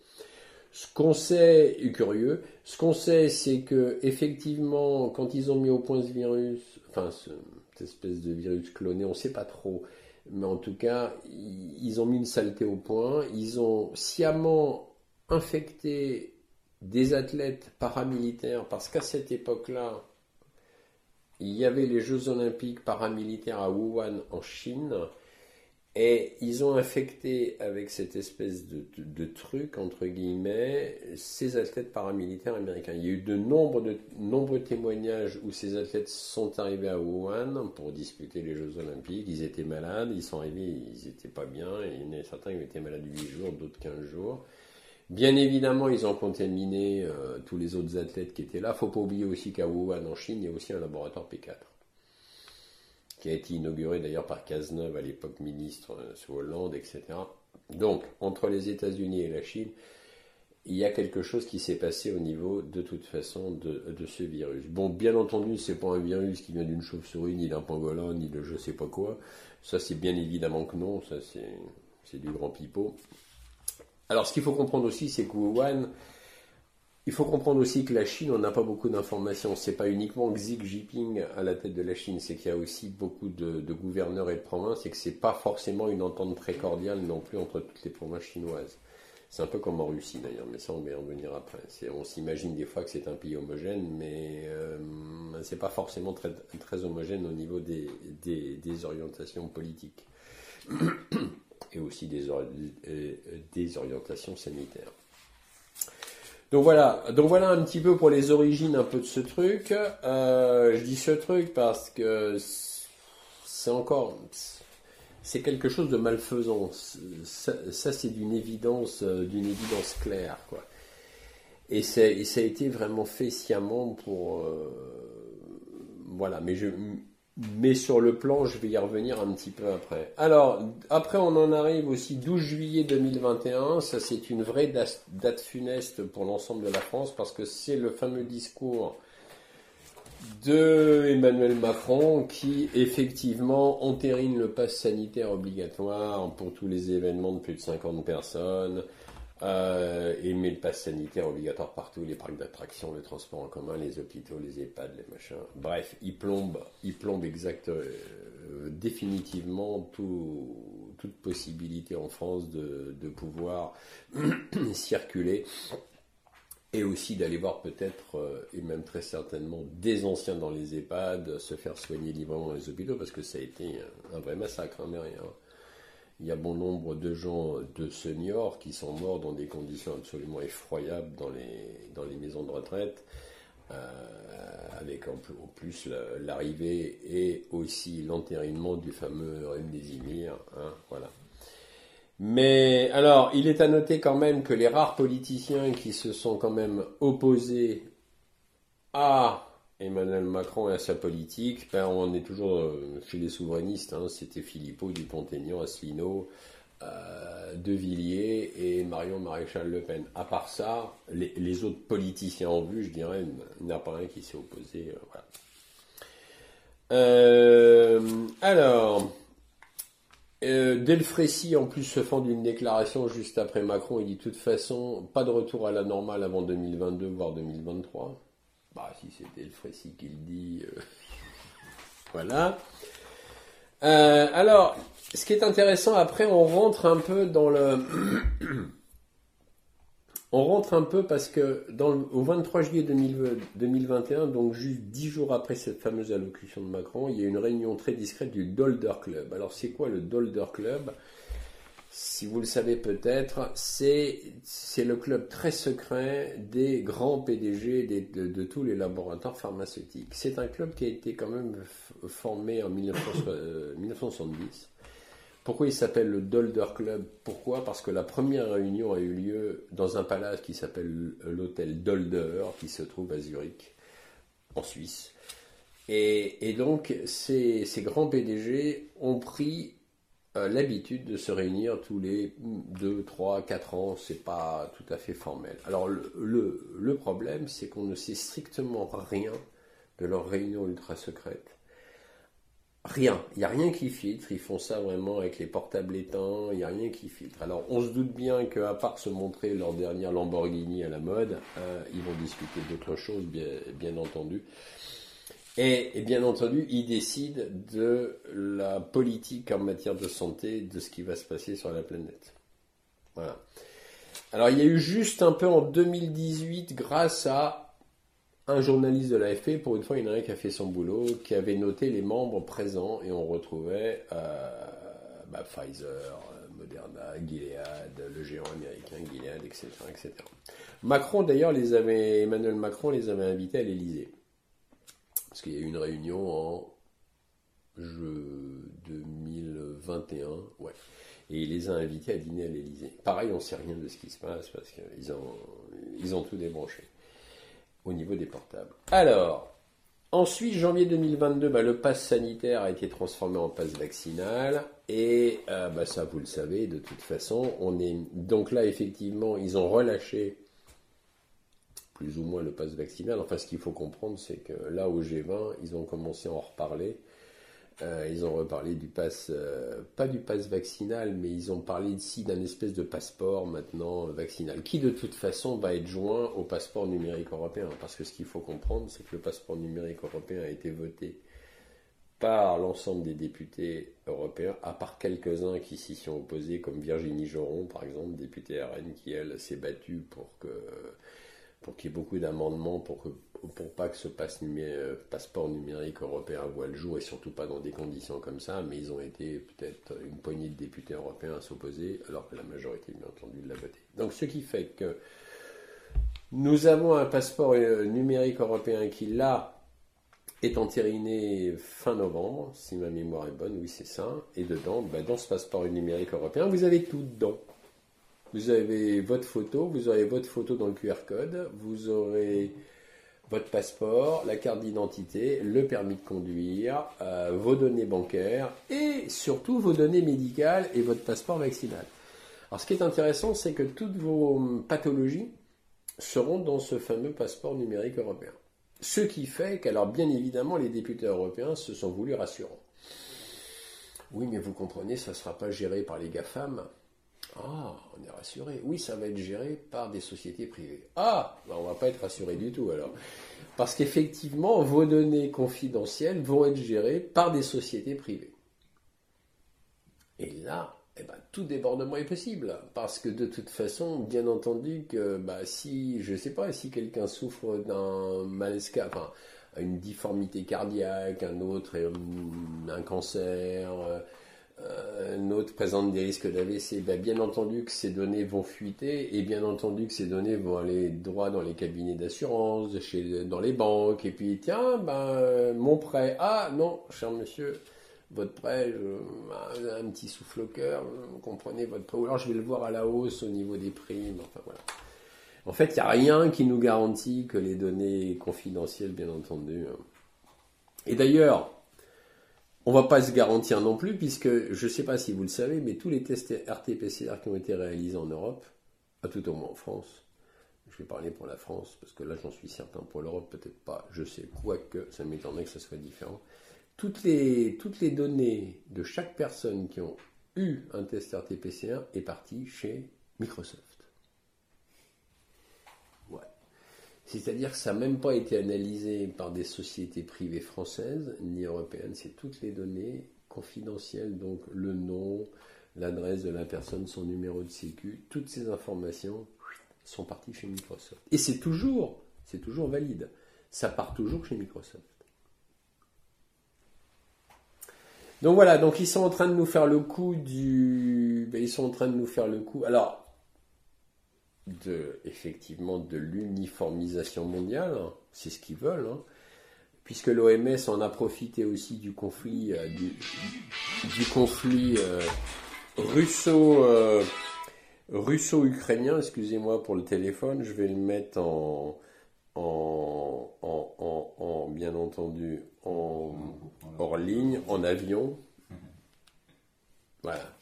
Ce qu'on sait, curieux, ce qu'on sait, c'est que effectivement, quand ils ont mis au point ce virus, enfin cette espèce de virus cloné, on ne sait pas trop, mais en tout cas, ils ont mis une saleté au point. Ils ont sciemment infecté des athlètes paramilitaires parce qu'à cette époque-là, il y avait les Jeux olympiques paramilitaires à Wuhan en Chine et ils ont infecté avec cette espèce de, truc, entre guillemets, ces athlètes paramilitaires américains. Il y a eu de nombreux, témoignages où ces athlètes sont arrivés à Wuhan pour disputer les Jeux Olympiques. Ils étaient malades, ils sont arrivés, ils n'étaient pas bien. Il y en a certains qui étaient malades 8 jours, d'autres 15 jours. Bien évidemment, ils ont contaminé euh, tous les autres athlètes qui étaient là. Ne faut pas oublier aussi qu'à Wuhan, en Chine, il y a aussi un laboratoire P4 qui a été inauguré d'ailleurs par Cazeneuve à l'époque ministre euh, sous Hollande, etc. Donc, entre les États-Unis et la Chine, il y a quelque chose qui s'est passé au niveau, de toute façon, de, ce virus. Bon, bien entendu, c'est pas un virus qui vient d'une chauve-souris, ni d'un pangolin, ni de je sais pas quoi. Ça, c'est bien évidemment que non. Ça, c'est du grand pipeau. Alors, ce qu'il faut comprendre aussi, c'est que Wuhan, il faut comprendre aussi que la Chine, on n'a pas beaucoup d'informations. C'est pas uniquement Xi Jinping à la tête de la Chine, c'est qu'il y a aussi beaucoup de, gouverneurs et de provinces et que c'est pas forcément une entente très cordiale non plus entre toutes les provinces chinoises. C'est un peu comme en Russie d'ailleurs, mais ça on va y revenir après. On s'imagine des fois que c'est un pays homogène, mais euh, c'est pas forcément très, homogène au niveau des, orientations politiques et aussi des, des orientations sanitaires. Donc voilà, donc voilà un petit peu pour les origines un peu de ce truc. Euh, je dis ce truc parce que c'est encore, c'est quelque chose de malfaisant. Ça, c'est d'une évidence, euh, d'une évidence claire, quoi. Et, ça a été vraiment fait sciemment pour, euh, voilà. Mais je, mais sur le plan, je vais y revenir un petit peu après. Alors, après, on en arrive aussi 12 juillet 2021. Ça, c'est une vraie date funeste pour l'ensemble de la France parce que c'est le fameux discours de Emmanuel Macron qui, effectivement, entérine le pass sanitaire obligatoire pour tous les événements de plus de 50 personnes euh, et met le pass sanitaire obligatoire partout, les parcs d'attractions, le transport en commun, les hôpitaux, les EHPAD, les machins. Bref, il plombe, il plombe exact, euh, définitivement toute possibilité en France de, pouvoir circuler et aussi d'aller voir peut-être, euh, et même très certainement, des anciens dans les EHPAD se faire soigner librement dans les hôpitaux, parce que ça a été un, vrai massacre, hein, mais rien il y a bon nombre de gens, de seniors, qui sont morts dans des conditions absolument effroyables dans les, dans les maisons de retraite, euh, avec en plus l'arrivée et aussi l'entérinement du fameux Remdesimir. Hein, voilà. Mais alors, il est à noter quand même que les rares politiciens qui se sont quand même opposés à Emmanuel Macron et à sa politique, ben, on est toujours euh, chez les souverainistes. Hein. C'était Philippot, Dupont-Aignan, Asselineau, euh, De Villiers et Marion Maréchal Le Pen. À part ça, les, autres politiciens en vue, je dirais, il n'y a pas un qui s'est opposé. Euh, alors, Delfrécy en plus se fend d'une déclaration juste après Macron. Il dit de toute façon, pas de retour à la normale avant 2022, voire 2023. Bah, si c'était le Frécy qui le dit. Euh, voilà. Euh, alors, ce qui est intéressant, après, on rentre un peu dans le. on rentre un peu parce que au 23 juillet 2021, donc juste dix jours après cette fameuse allocution de Macron, il y a une réunion très discrète du Dolder Club. Alors, c'est quoi le Dolder Club? Si vous le savez peut-être, c'est le club très secret des grands PDG de, tous les laboratoires pharmaceutiques. C'est un club qui a été quand même formé en 1970. Euh, Pourquoi il s'appelle le Dolder Club? Pourquoi? Parce que la première réunion a eu lieu dans un palace qui s'appelle l'hôtel Dolder, qui se trouve à Zurich, en Suisse. Et, donc, ces, ces grands PDG ont pris l'habitude de se réunir tous les 2, 3, 4 ans, c'est pas tout à fait formel. Alors le, le, problème, c'est qu'on ne sait strictement rien de leurs réunions ultra secrètes. Rien, il n'y a rien qui filtre, ils font ça vraiment avec les portables éteints, il n'y a rien qui filtre. Alors on se doute bien qu'à part se montrer leur dernière Lamborghini à la mode, euh, ils vont discuter d'autres choses, bien, bien entendu. Et, bien entendu, il décide de la politique en matière de santé, de ce qui va se passer sur la planète. Voilà. Alors il y a eu juste un peu en 2018, grâce à un journaliste de l'AFP, pour une fois il y en a un qui a fait son boulot, qui avait noté les membres présents et on retrouvait euh, bah, Pfizer, Moderna, Gilead, le géant américain Gilead, etc. etc. Macron d'ailleurs les avait, Emmanuel Macron les avait invités à l'Elysée. Parce qu'il y a eu une réunion en 2021, ouais. Et il les a invités à dîner à l'Elysée. Pareil, on ne sait rien de ce qui se passe parce qu'ils ont, tout débranché au niveau des portables. Alors, ensuite, janvier 2022, bah, le pass sanitaire a été transformé en pass vaccinal. Et euh, bah, ça, vous le savez, de toute façon, on est. Donc là, effectivement, ils ont relâché plus ou moins le pass vaccinal. Enfin, ce qu'il faut comprendre, c'est que là, au G20, ils ont commencé à en reparler. Euh, ils ont reparlé du pass, euh, pas du pass vaccinal, mais ils ont parlé ici d'un espèce de passeport maintenant vaccinal, qui de toute façon va être joint au passeport numérique européen. Parce que ce qu'il faut comprendre, c'est que le passeport numérique européen a été voté par l'ensemble des députés européens, à part quelques-uns qui s'y sont opposés, comme Virginie Joron, par exemple, députée RN, qui elle s'est battue pour que pour qu'il y ait beaucoup d'amendements pour que pour pas que ce euh, passeport numérique européen voit le jour et surtout pas dans des conditions comme ça, mais ils ont été peut-être une poignée de députés européens à s'opposer, alors que la majorité, bien entendu, l'a voté. Donc ce qui fait que nous avons un passeport euh, numérique européen qui, là, est entériné fin novembre, si ma mémoire est bonne, oui c'est ça, et dedans, bah, dans ce passeport numérique européen, vous avez tout dedans. Vous avez votre photo, vous aurez votre photo dans le QR code, vous aurez votre passeport, la carte d'identité, le permis de conduire, euh, vos données bancaires et surtout vos données médicales et votre passeport vaccinal. Alors ce qui est intéressant, c'est que toutes vos pathologies seront dans ce fameux passeport numérique européen. Ce qui fait qu'alors bien évidemment les députés européens se sont voulus rassurants. Oui, mais vous comprenez, ça ne sera pas géré par les GAFAM. Ah, on est rassuré. Oui, ça va être géré par des sociétés privées. Ah, ben, on va pas être rassuré du tout alors. Parce qu'effectivement, vos données confidentielles vont être gérées par des sociétés privées. Et là, eh ben, tout débordement est possible. Parce que de toute façon, bien entendu que bah, si, je sais pas, si quelqu'un souffre d'un malaise, enfin, une difformité cardiaque, un autre, euh, un cancer, euh, euh, présente des risques d'AVC, ben, bien entendu que ces données vont fuiter et bien entendu que ces données vont aller droit dans les cabinets d'assurance, dans les banques, et puis tiens, ben, mon prêt, ah non, cher monsieur, votre prêt, un petit souffle au cœur, vous comprenez votre prêt, ou alors je vais le voir à la hausse au niveau des primes, enfin voilà. En fait, il n'y a rien qui nous garantit que les données confidentielles, bien entendu. Hein. Et d'ailleurs, on va pas se garantir non plus, puisque je ne sais pas si vous le savez, mais tous les tests RT-PCR qui ont été réalisés en Europe, à tout au moins en France, je vais parler pour la France, parce que là j'en suis certain, pour l'Europe peut-être pas, je sais, quoique ça m'étonnerait que ça soit différent. Toutes les, toutes les données de chaque personne qui ont eu un test RT-PCR est partie chez Microsoft. C'est-à-dire que ça n'a même pas été analysé par des sociétés privées françaises ni européennes. C'est toutes les données confidentielles, donc le nom, l'adresse de la personne, son numéro de sécu, toutes ces informations sont parties chez Microsoft. Et c'est toujours, c'est toujours valide. Ça part toujours chez Microsoft. Donc voilà, donc ils sont en train de nous faire le coup du, ben, ils sont en train de nous faire le coup. Alors de, effectivement de l'uniformisation mondiale, hein. c'est ce qu'ils veulent, hein. puisque l'OMS en a profité aussi du conflit, euh, du, conflit euh, russo, euh, russo-ukrainien, excusez-moi pour le téléphone, je vais le mettre en, en, en bien entendu en hors ligne, en avion. Voilà.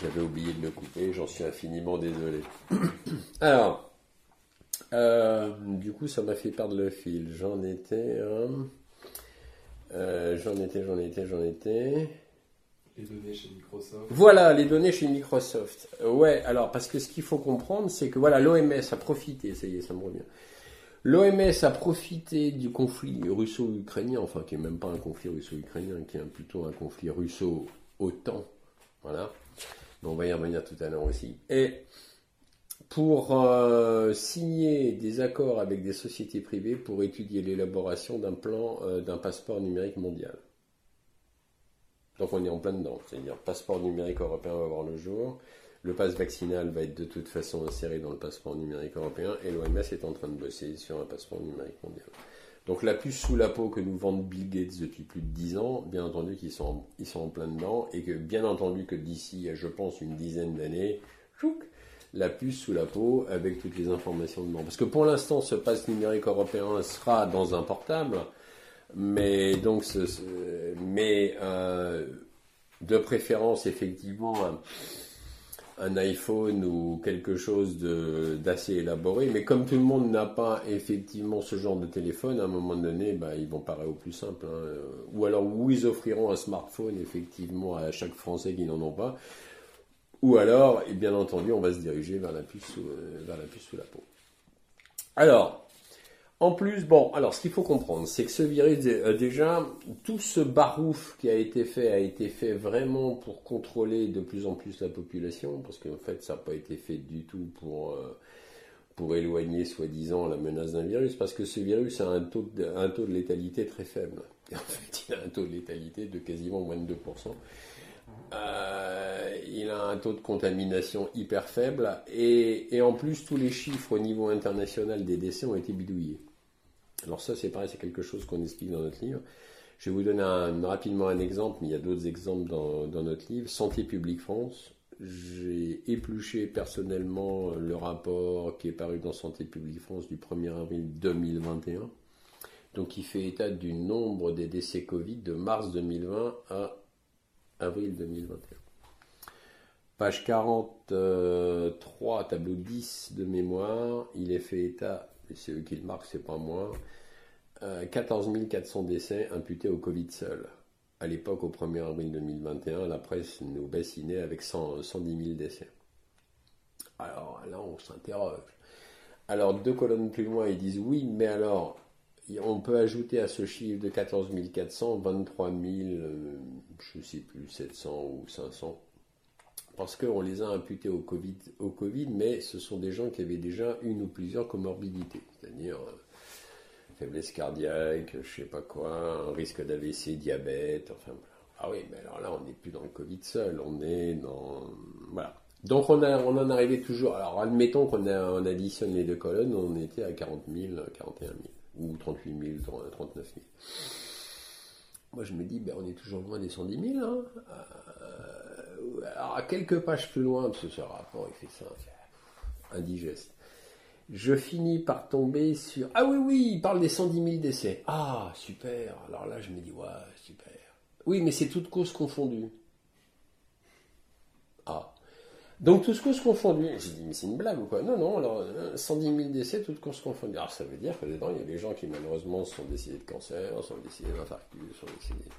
J'avais oublié de le couper, j'en suis infiniment désolé. Alors, euh, du coup, ça m'a fait perdre le fil. J'en étais. Euh, j'en étais, j'en étais, j'en étais. Les données chez Microsoft. Voilà, les données chez Microsoft. Ouais, alors, parce que ce qu'il faut comprendre, c'est que voilà, l'OMS a profité, ça y est, ça me revient. L'OMS a profité du conflit russo-ukrainien, enfin, qui n'est même pas un conflit russo-ukrainien, qui est plutôt un conflit russo-OTAN. Voilà on va y revenir tout à l'heure aussi. Et pour euh, signer des accords avec des sociétés privées pour étudier l'élaboration d'un plan euh, d'un passeport numérique mondial. Donc on est en plein dedans, c'est-à-dire passeport numérique européen va voir le jour, le passe vaccinal va être de toute façon inséré dans le passeport numérique européen et l'OMS est en train de bosser sur un passeport numérique mondial. Donc la puce sous la peau que nous vendent Bill Gates depuis plus de 10 ans, bien entendu qu'ils sont, ils sont en plein dedans, et que bien entendu que d'ici, je pense, une dizaine d'années, la puce sous la peau avec toutes les informations dedans. Parce que pour l'instant, ce passe numérique européen sera dans un portable, mais donc, mais euh, de préférence effectivement un iPhone ou quelque chose d'assez élaboré. Mais comme tout le monde n'a pas effectivement ce genre de téléphone, à un moment donné, bah, ils vont parer au plus simple. Hein. Ou alors, où ils offriront un smartphone effectivement à chaque Français qui n'en ont pas. Ou alors, et bien entendu, on va se diriger vers la puce euh, vers la, puce sous la peau. Alors, en plus, bon, alors ce qu'il faut comprendre, c'est que ce virus, euh, déjà, tout ce barouf qui a été fait a été fait vraiment pour contrôler de plus en plus la population, parce qu'en fait, ça n'a pas été fait du tout pour, euh, éloigner, soi-disant, la menace d'un virus, parce que ce virus a un taux de, un létalité très faible. en fait, il a un taux de létalité de quasiment moins de 2%. Euh, il a un taux de contamination hyper faible et, en plus tous les chiffres au niveau international des décès ont été bidouillés. Alors ça c'est pareil, c'est quelque chose qu'on explique dans notre livre. Je vais vous donner rapidement un exemple, mais il y a d'autres exemples dans, dans, notre livre. Santé publique France. J'ai épluché personnellement le rapport qui est paru dans Santé publique France du 1er avril 2021. Donc il fait état du nombre des décès Covid de mars 2020 à avril 2021. Page 43, tableau 10 de mémoire, il est fait état, c'est eux qui le marquent, c'est pas moi, 14 euh, 400 décès imputés au Covid seul. À l'époque, au 1er avril 2021, la presse nous bassinait avec 110 000 décès. Alors là, on s'interroge. Alors, deux colonnes plus loin, ils disent oui, mais alors, on peut ajouter à ce chiffre de 14 400 23 000, je ne sais plus, 700 ou 500. Parce qu'on les a imputés au COVID, au COVID, mais ce sont des gens qui avaient déjà une ou plusieurs comorbidités, c'est-à-dire euh, faiblesse cardiaque, je ne sais pas quoi, un risque d'AVC, diabète, enfin voilà. Ah oui, mais alors là, on n'est plus dans le Covid seul, on est dans. Voilà. Donc on, a, on en arrivait toujours. Alors admettons qu'on on additionne les deux colonnes, on était à 40 000, 41 000 ou 38 000, 39 000. Moi, je me dis, ben, on est toujours loin des 110 000. Hein. Euh, alors, à quelques pages plus loin, parce que ce rapport, il fait ça, indigeste. Je finis par tomber sur. Ah oui, oui, il parle des 110 000 décès. Ah, super. Alors là, je me dis, ouais, super. Oui, mais c'est toute cause confondue. Ah. Donc, toutes courses confondues. J'ai dit, mais c'est une blague ou quoi? Non, non, alors 110 euh, 000 décès, toutes courses confondues. Alors, ça veut dire que dedans, il y a des gens qui, malheureusement, sont décédés de cancer, sont décédés d'infarctus, sont décédés.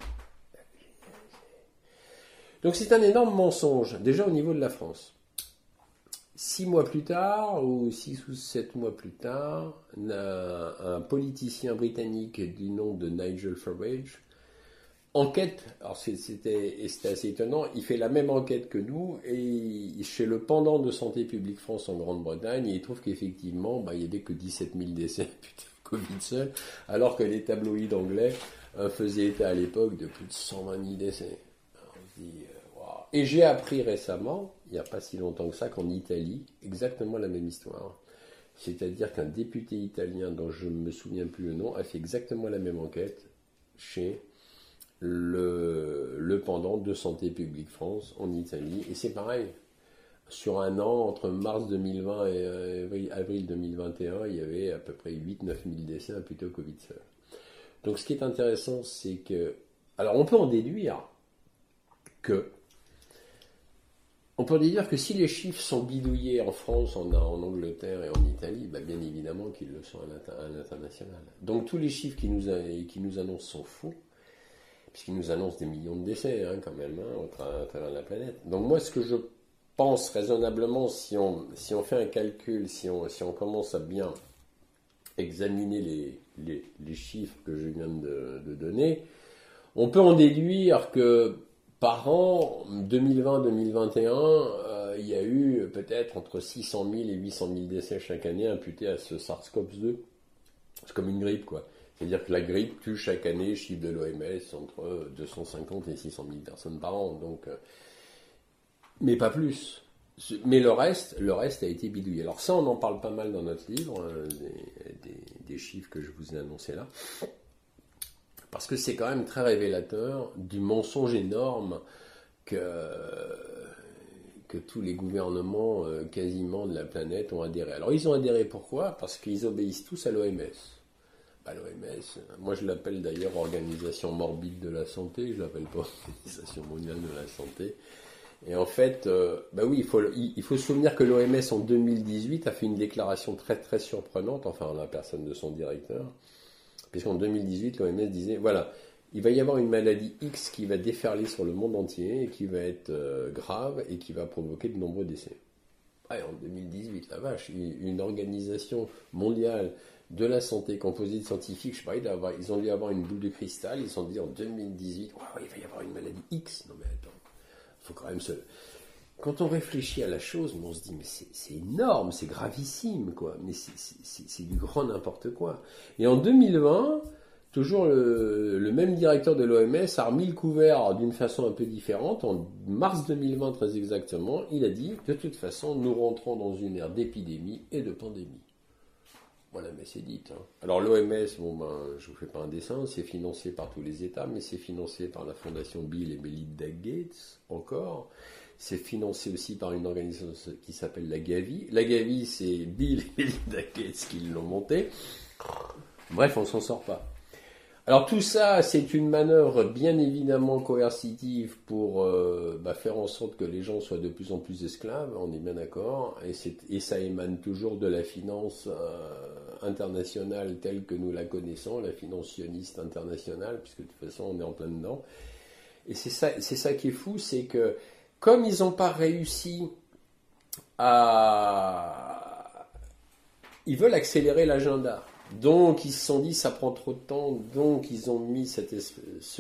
Donc, c'est un énorme mensonge, déjà au niveau de la France. Six mois plus tard, ou six ou sept mois plus tard, un politicien britannique du nom de Nigel Farage enquête, alors c'était assez étonnant, il fait la même enquête que nous et chez le pendant de Santé publique France en Grande-Bretagne, il trouve qu'effectivement, bah, il n'y avait que 17 000 décès putain, Covid seul, alors que les tabloïds anglais euh, faisaient état à l'époque de plus de 120 000 décès. Euh, et j'ai appris récemment, il n'y a pas si longtemps que ça, qu'en Italie, exactement la même histoire. C'est-à-dire qu'un député italien dont je ne me souviens plus le nom a fait exactement la même enquête chez le, le pendant de Santé publique France en Italie. Et c'est pareil. Sur un an, entre mars 2020 et euh, avril 2021, il y avait à peu près 8-9 000 décès au Covid seul. Donc ce qui est intéressant, c'est que... Alors on peut en déduire que... On peut déduire que si les chiffres sont bidouillés en France, en, Angleterre et en Italie, bah, bien évidemment qu'ils le sont à l'international. Donc tous les chiffres qui nous, qui nous annoncent sont faux puisqu'il nous annonce des millions de décès hein, quand même hein, à travers la planète. Donc moi, ce que je pense raisonnablement, si on, si on fait un calcul, si on, si on commence à bien examiner les, les, chiffres que je viens de, donner, on peut en déduire que par an, 2020-2021, euh, il y a eu peut-être entre 600 000 et 800 000 décès chaque année imputés à ce SARS-CoV-2. C'est comme une grippe, quoi. C'est-à-dire que la grippe tue chaque année, chiffre de l'OMS, entre 250 et 600 000 personnes par an. Donc, euh, mais pas plus. Mais le reste, le reste a été bidouillé. Alors ça, on en parle pas mal dans notre livre, hein, des, chiffres que je vous ai annoncés là. Parce que c'est quand même très révélateur du mensonge énorme que, tous les gouvernements euh, quasiment de la planète ont adhéré. Alors ils ont adhéré pourquoi? Parce qu'ils obéissent tous à l'OMS à l'OMS. Moi, je l'appelle d'ailleurs Organisation morbide de la santé, je l'appelle pas Organisation mondiale de la santé. Et en fait, euh, bah oui, il faut, il, faut se souvenir que l'OMS en 2018 a fait une déclaration très très surprenante, enfin la personne de son directeur, puisqu'en 2018 l'OMS disait voilà, il va y avoir une maladie X qui va déferler sur le monde entier et qui va être euh, grave et qui va provoquer de nombreux décès. Ah, en 2018, la vache, une organisation mondiale de la santé composée de scientifiques, je sais pas, ils ont dû avoir une boule de cristal, ils ont dit en 2018, il va y avoir une maladie X. Non mais attends, faut quand même se... Quand on réfléchit à la chose, on se dit, mais c'est énorme, c'est gravissime, quoi. Mais c'est du grand n'importe quoi. Et en 2020, toujours le, même directeur de l'OMS a remis le couvert d'une façon un peu différente. En mars 2020, très exactement, il a dit, de toute façon, nous rentrons dans une ère d'épidémie et de pandémie. Voilà, mais c'est dit. Hein. Alors l'OMS, bon ben, je vous fais pas un dessin, c'est financé par tous les États, mais c'est financé par la fondation Bill et Melinda Gates encore. C'est financé aussi par une organisation qui s'appelle la Gavi. La Gavi, c'est Bill et Melinda Gates qui l'ont monté. Bref, on s'en sort pas. Alors tout ça, c'est une manœuvre bien évidemment coercitive pour euh, bah, faire en sorte que les gens soient de plus en plus esclaves, on est bien d'accord, et, ça émane toujours de la finance euh, internationale telle que nous la connaissons, la finance sioniste internationale, puisque de toute façon on est en plein dedans. Et c'est ça, qui est fou, c'est que comme ils n'ont pas réussi à... Ils veulent accélérer l'agenda. Donc ils se sont dit ça prend trop de temps, donc ils ont mis ce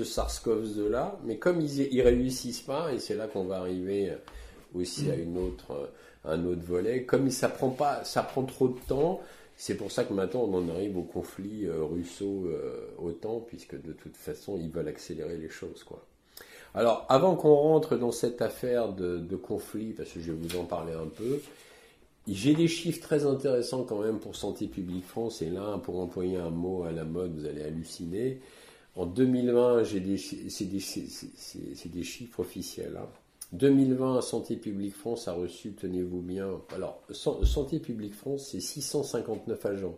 SARS-CoV-2 là, mais comme ils ne réussissent pas, et c'est là qu'on va arriver aussi à une un autre volet, comme ça prend pas, ça prend trop de temps, c'est pour ça que maintenant on en arrive au conflit euh, russo-OTAN, puisque de toute façon ils veulent accélérer les choses quoi. Alors avant qu'on rentre dans cette affaire de, conflit, parce que je vais vous en parler un peu, j'ai des chiffres très intéressants quand même pour Santé publique France, et là, pour employer un mot à la mode, vous allez halluciner. En 2020, c'est des, des, chiffres officiels. 2020, hein. Santé publique France a reçu, tenez-vous bien, alors Santé publique France, c'est 659 agents.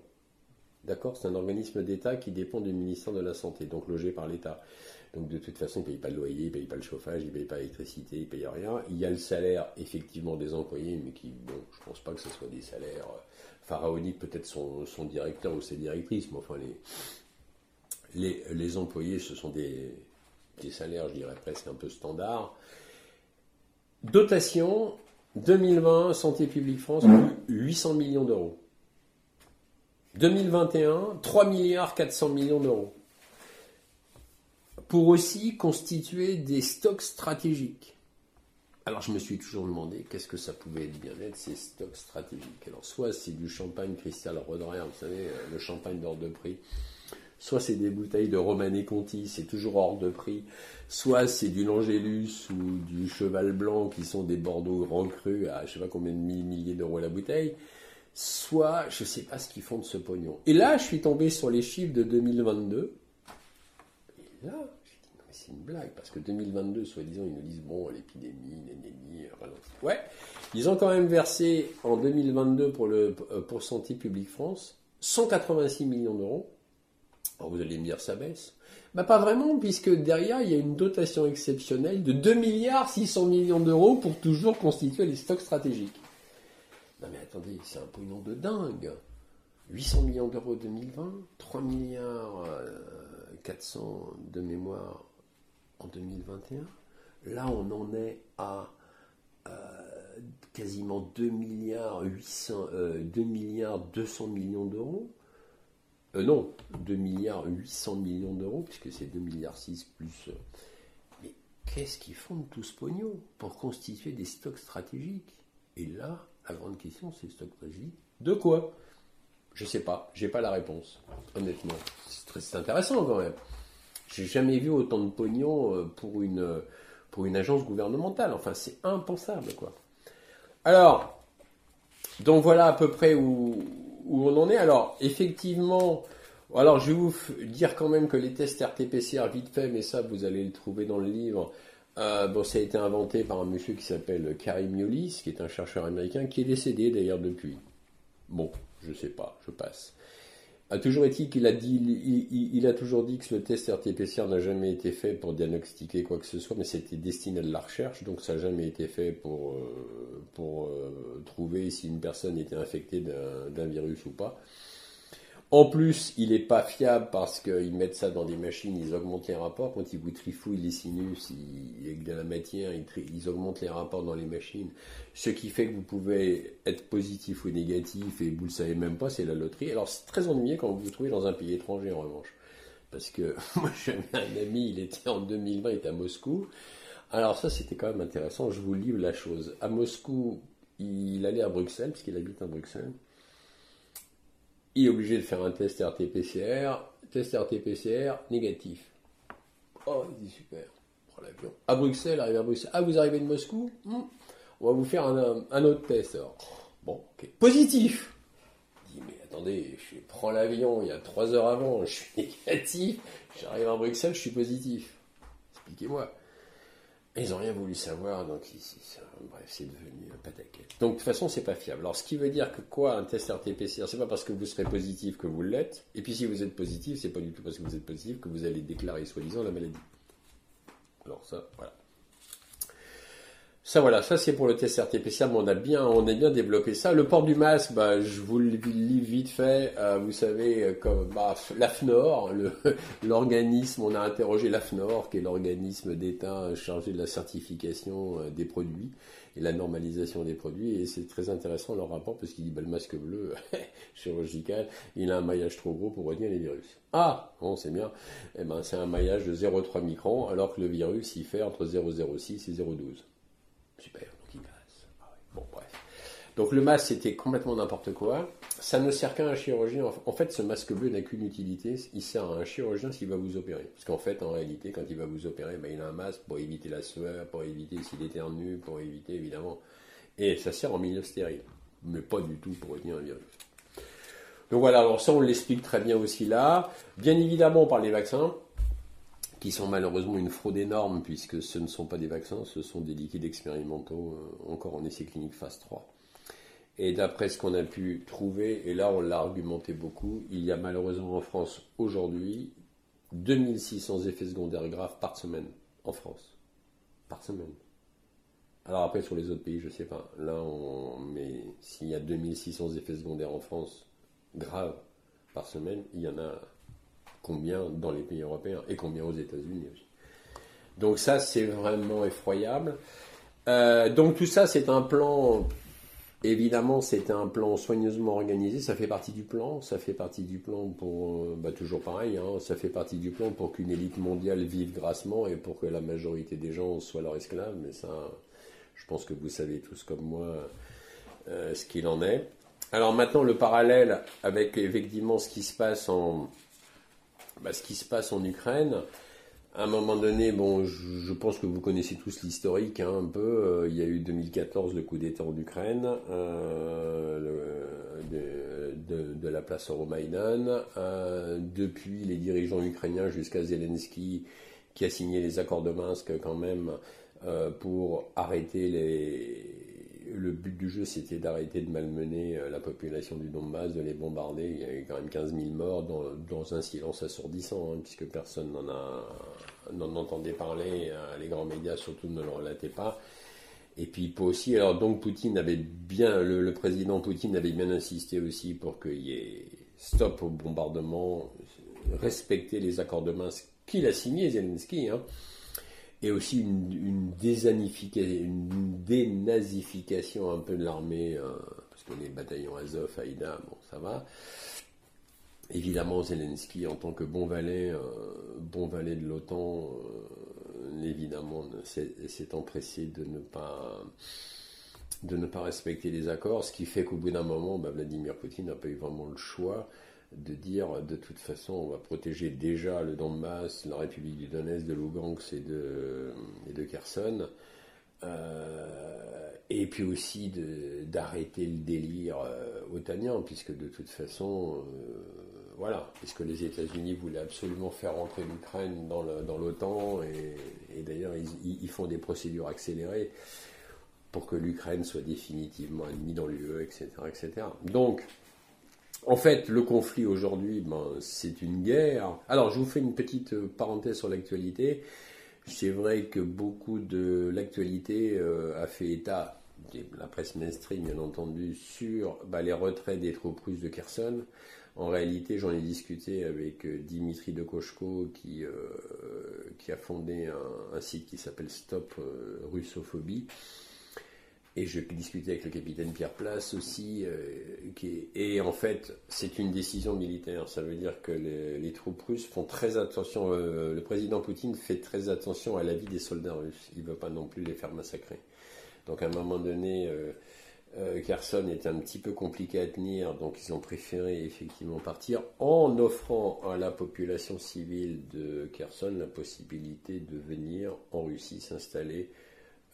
D'accord? C'est un organisme d'État qui dépend du ministère de la Santé, donc logé par l'État. Donc de toute façon, ils ne payent pas le loyer, ils ne payent pas le chauffage, ils ne payent pas l'électricité, ils ne payent rien. Il y a le salaire effectivement des employés, mais qui, bon, je ne pense pas que ce soit des salaires euh, pharaoniques, peut-être son, directeur ou ses directrices, mais enfin les, les, employés, ce sont des, des salaires, je dirais presque un peu standards. Dotation 2020, Santé publique France, 800 millions d'euros. 2021, 3 milliards 400 millions d'euros pour aussi constituer des stocks stratégiques. Alors je me suis toujours demandé qu'est-ce que ça pouvait bien être ces stocks stratégiques. Alors soit c'est du champagne cristal Roderer, vous savez, euh, le champagne d'ordre de prix, soit c'est des bouteilles de Romanée Conti, c'est toujours hors de prix, soit c'est du Langélus ou du Cheval Blanc qui sont des Bordeaux Grand Cru à je sais pas combien de milliers d'euros la bouteille, soit je sais pas ce qu'ils font de ce pognon. Et là je suis tombé sur les chiffres de 2022. Et là, c'est une blague, parce que 2022, soi-disant, ils nous disent, bon, l'épidémie, nénéni, Ouais, ils ont quand même versé en 2022 pour, le, euh, pour Santé France 186 millions d'euros. Alors vous allez me dire, ça baisse. Bah pas vraiment, puisque derrière, il y a une dotation exceptionnelle de 2 milliards 600 millions d'euros pour toujours constituer les stocks stratégiques. Non mais attendez, c'est un pognon de dingue. 800 millions d'euros 2020, 3 milliards 400 euh, de mémoire en 2021. Là, on en est à euh, quasiment 2 milliards, 800, 2 euh, milliards 200 millions d'euros. Euh, non, 2 milliards 800 millions d'euros, puisque c'est 2 milliards 6 plus. Mais qu'est-ce qu'ils font de tout ce pognon pour constituer des stocks stratégiques? Et là, la grande question, c'est stocks stratégiques. De quoi? Je sais pas, j'ai pas la réponse, honnêtement. C'est intéressant quand même. J'ai jamais vu autant de pognon euh, pour une, pour une agence gouvernementale. Enfin, c'est impensable, quoi. Alors, donc voilà à peu près où, où on en est. Alors, effectivement, alors je vais vous dire quand même que les tests RT-PCR vite fait, mais ça vous allez le trouver dans le livre. Euh, bon, ça a été inventé par un monsieur qui s'appelle Karim Yolis, qui est un chercheur américain, qui est décédé d'ailleurs depuis. Bon, je sais pas, je passe. A toujours été qu'il a dit, il, a toujours dit que le test RT-PCR n'a jamais été fait pour diagnostiquer quoi que ce soit, mais c'était destiné à la recherche, donc ça n'a jamais été fait pour, euh, pour euh, trouver si une personne était infectée d'un virus ou pas. En plus, il n'est pas fiable parce qu'ils mettent ça dans des machines, ils augmentent les rapports. Quand ils vous trifouillent les sinus avec de la matière, ils, augmentent les rapports dans les machines. Ce qui fait que vous pouvez être positif ou négatif et vous ne le savez même pas, c'est la loterie. Alors c'est très ennuyeux quand vous vous trouvez dans un pays étranger en revanche. Parce que moi j'avais un ami, il était en 2020, il était à Moscou. Alors ça c'était quand même intéressant, je vous livre la chose. À Moscou, il allait à Bruxelles, puisqu'il habite à Bruxelles il est obligé de faire un test RT-PCR. Test RT-PCR négatif. Oh, il dit super. Prends l'avion. À Bruxelles, arrive à Bruxelles. Ah, vous arrivez de Moscou? Hmm. On va vous faire un, autre test. bon, ok. Positif. Il dit, mais attendez, je prends l'avion il y a trois heures avant, je suis négatif. J'arrive à Bruxelles, je suis positif. Expliquez-moi. Ils n'ont rien voulu savoir, donc bref, c'est devenu un pataquet. Donc de toute façon, c'est pas fiable. Alors ce qui veut dire que quoi, un test RT-PCR, c'est pas parce que vous serez positif que vous l'êtes, et puis si vous êtes positif, c'est pas du tout parce que vous êtes positif que vous allez déclarer soi-disant la maladie. Alors ça, voilà. Ça voilà, ça c'est pour le test mais on a bien, on développé ça. Le port du masque, bah, je vous le lis vite fait. Euh, vous savez, euh, comme bah, l'AFNOR, l'organisme, on a interrogé l'AFNOR, qui est l'organisme d'État chargé de la certification euh, des produits et la normalisation des produits. Et c'est très intéressant leur rapport parce qu'il dit bah, le masque bleu chirurgical, il a un maillage trop gros pour retenir les virus. Ah, bon, c'est bien. Eh ben, c'est un maillage de 0,3 microns, alors que le virus, il fait entre 0,06 et 0,12. Super, donc il passe. Ah bon, bref. Donc le masque, c'était complètement n'importe quoi. Ça ne sert qu'à un chirurgien. En fait, ce masque bleu n'a qu'une utilité. Il sert à un chirurgien s'il va vous opérer. Parce qu'en fait, en réalité, quand il va vous opérer, ben, il a un masque pour éviter la sueur, pour éviter s'il éternue, pour éviter évidemment. Et ça sert en milieu stérile. Mais pas du tout pour retenir un virus. Donc voilà, alors ça on l'explique très bien aussi là. Bien évidemment, par les vaccins qui sont malheureusement une fraude énorme puisque ce ne sont pas des vaccins, ce sont des liquides expérimentaux euh, encore en essai clinique phase 3. Et d'après ce qu'on a pu trouver, et là on l'a argumenté beaucoup, il y a malheureusement en France aujourd'hui 2600 effets secondaires graves par semaine en France. Par semaine. Alors après sur les autres pays, je ne sais pas. Là, on... mais s'il y a 2600 effets secondaires en France graves par semaine, il y en a combien dans les pays européens et combien aux États-Unis aussi. Donc ça, c'est vraiment effroyable. Euh, donc tout ça, c'est un plan, évidemment, c'est un plan soigneusement organisé, ça fait partie du plan, ça fait partie du plan pour, euh, bah, toujours pareil, hein, ça fait partie du plan pour qu'une élite mondiale vive grassement et pour que la majorité des gens soient leurs esclaves, mais ça, je pense que vous savez tous comme moi euh, ce qu'il en est. Alors maintenant, le parallèle avec effectivement ce qui se passe en, bah, ce qui se passe en Ukraine. À un moment donné, bon, je, pense que vous connaissez tous l'historique hein, un peu. Euh, il y a eu 2014 le coup d'État en Ukraine, euh, de, la place Euromaïdan. Euh, depuis, les dirigeants ukrainiens jusqu'à Zelensky, qui a signé les accords de Minsk quand même pour arrêter les, le but du jeu, c'était d'arrêter de malmener euh, la population du Donbass, de les bombarder. Il y a eu quand même 15 000 morts dans, un silence assourdissant, hein, puisque personne n'en a entendait parler, euh, les grands médias surtout ne le relataient pas. Et puis aussi, alors donc Poutine avait bien, le, président Poutine avait bien insisté aussi pour qu'il y ait stop au bombardement, respecter les accords de Minsk qu'il a signé Zelensky. Hein et aussi une, une, une dénazification un peu de l'armée, euh, parce qu'on est bataillon Azov, Aïda, bon, ça va. Évidemment, Zelensky, en tant que bon valet, euh, bon valet de l'OTAN, euh, évidemment, s'est empressé de ne pas de ne pas respecter les accords, ce qui fait qu'au bout d'un moment, bah, Vladimir Poutine n'a pas eu vraiment le choix de dire de toute façon on va protéger déjà le Donbass, la République du Donetsk, de Lugansk et de, et de Kherson, euh, et puis aussi d'arrêter le délire euh, otanien, puisque de toute façon, euh, voilà, puisque les États-Unis voulaient absolument faire rentrer l'Ukraine dans l'OTAN, et, d'ailleurs ils, font des procédures accélérées pour que l'Ukraine soit définitivement admise dans l'UE, etc., etc. Donc, en fait, le conflit aujourd'hui, ben, c'est une guerre. Alors, je vous fais une petite parenthèse sur l'actualité. C'est vrai que beaucoup de l'actualité euh, a fait état, la presse mainstream bien entendu, sur bah, les retraits des troupes russes de Kherson. En réalité, j'en ai discuté avec euh, Dimitri de qui, euh, qui a fondé un, site qui s'appelle Stop Russophobie. Et je discutais avec le capitaine Pierre Place aussi. qui et en fait, c'est une décision militaire. Ça veut dire que les, troupes russes font très attention. le président Poutine fait très attention à la vie des soldats russes. Il ne veut pas non plus les faire massacrer. Donc à un moment donné, euh, euh, Kherson est un petit peu compliqué à tenir, donc ils ont préféré effectivement partir en offrant à la population civile de Kherson la possibilité de venir en Russie s'installer,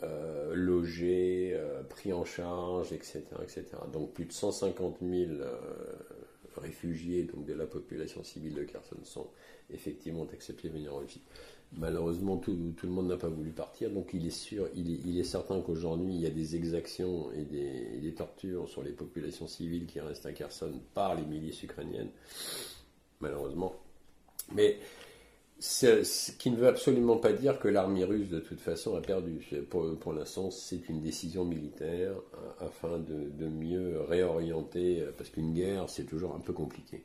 euh, loger, pris en charge, etc., etc. Donc plus de 150 000 réfugiés donc de la population civile de Kherson sont effectivement acceptés venir en Russie. Malheureusement, tout, le monde n'a pas voulu partir, donc il est sûr, il est, certain qu'aujourd'hui, il y a des exactions et des, tortures sur les populations civiles qui restent à Kherson par les milices ukrainiennes, malheureusement. Mais ce qui ne veut absolument pas dire que l'armée russe, de toute façon, a perdu. Pour, l'instant, c'est une décision militaire euh, afin de mieux réorienter, euh, parce qu'une guerre, c'est toujours un peu compliqué.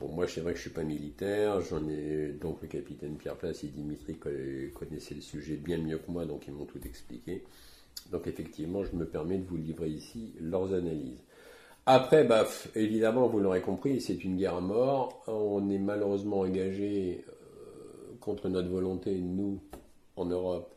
Bon, moi, c'est vrai que je suis pas militaire. Donc le capitaine Pierre Place et Dimitri connaissaient le sujet bien mieux que moi, donc ils m'ont tout expliqué. Donc effectivement, je me permets de vous livrer ici leurs analyses. Après, bah, évidemment, vous l'aurez compris, c'est une guerre à mort. On est malheureusement engagé contre notre volonté, nous, en Europe,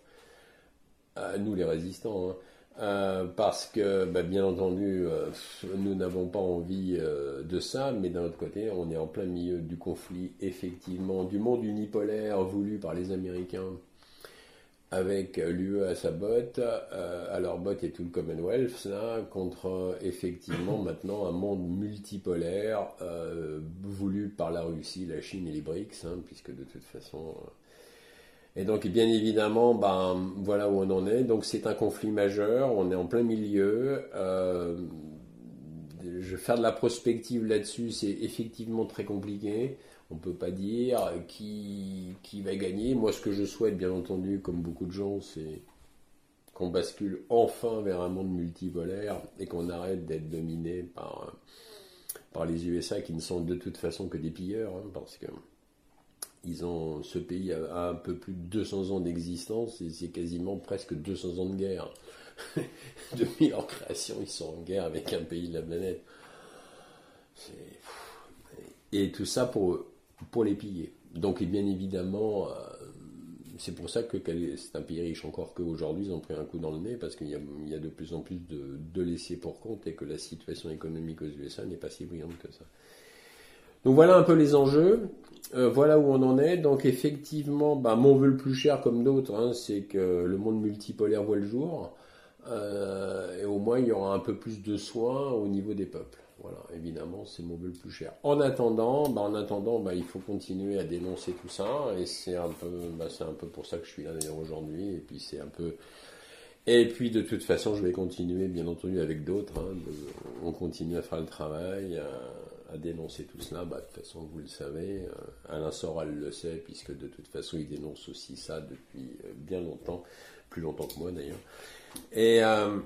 nous les résistants, hein, euh, parce que, bah, bien entendu, euh, nous n'avons pas envie euh, de ça, mais d'un autre côté, on est en plein milieu du conflit, effectivement, du monde unipolaire voulu par les Américains, avec l'UE à sa botte, à leur botte et tout le Commonwealth, contre, effectivement, maintenant un monde multipolaire voulu par la Russie, la Chine et les BRICS, hein, puisque de toute façon et donc, bien évidemment, ben, voilà où on en est. Donc, c'est un conflit majeur. On est en plein milieu. Euh, je faire de la prospective là-dessus. C'est effectivement très compliqué. On ne peut pas dire qui, va gagner. Moi, ce que je souhaite, bien entendu, comme beaucoup de gens, c'est qu'on bascule enfin vers un monde multipolaire et qu'on arrête d'être dominé par, par les USA qui ne sont de toute façon que des pilleurs. Hein, parce que ce pays a, un peu plus de 200 ans d'existence et c'est quasiment presque 200 ans de guerre. Depuis leur création, ils sont en guerre avec un pays de la planète. Et tout ça pour, pour les piller. Donc, bien évidemment, euh, c'est pour ça que c'est un pays riche encore qu'aujourd'hui, ils ont pris un coup dans le nez parce qu'il y, a de plus en plus de, de laissés pour compte et que la situation économique aux USA n'est pas si brillante que ça. Donc voilà un peu les enjeux. Euh, voilà où on en est. Donc effectivement, bah, mon vœu le plus cher comme d'autres, hein, c'est que le monde multipolaire voit le jour. Euh, et au moins, il y aura un peu plus de soins au niveau des peuples. Voilà, évidemment, c'est mon vœu le plus cher. En attendant, bah, en attendant, bah, il faut continuer à dénoncer tout ça. Et c'est un peu, bah, un peu pour ça que je suis là d'ailleurs aujourd'hui. Et puis c'est un peu. Et puis de toute façon, je vais continuer, bien entendu, avec d'autres. Hein, on continue à faire le travail. Euh, à dénoncer tout cela, bah, de toute façon, vous le savez, euh, Alain Soral le sait, puisque de toute façon, il dénonce aussi ça depuis euh, bien longtemps, plus longtemps que moi d'ailleurs. Et euh,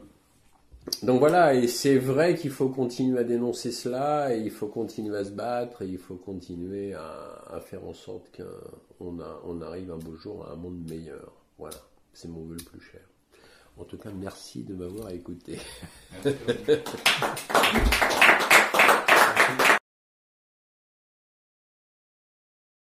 donc voilà, et c'est vrai qu'il faut continuer à dénoncer cela, et il faut continuer à se battre, et il faut continuer à, faire en sorte qu'on on arrive un beau jour à un monde meilleur. Voilà, c'est mon vœu le plus cher. En tout cas, merci de m'avoir écouté.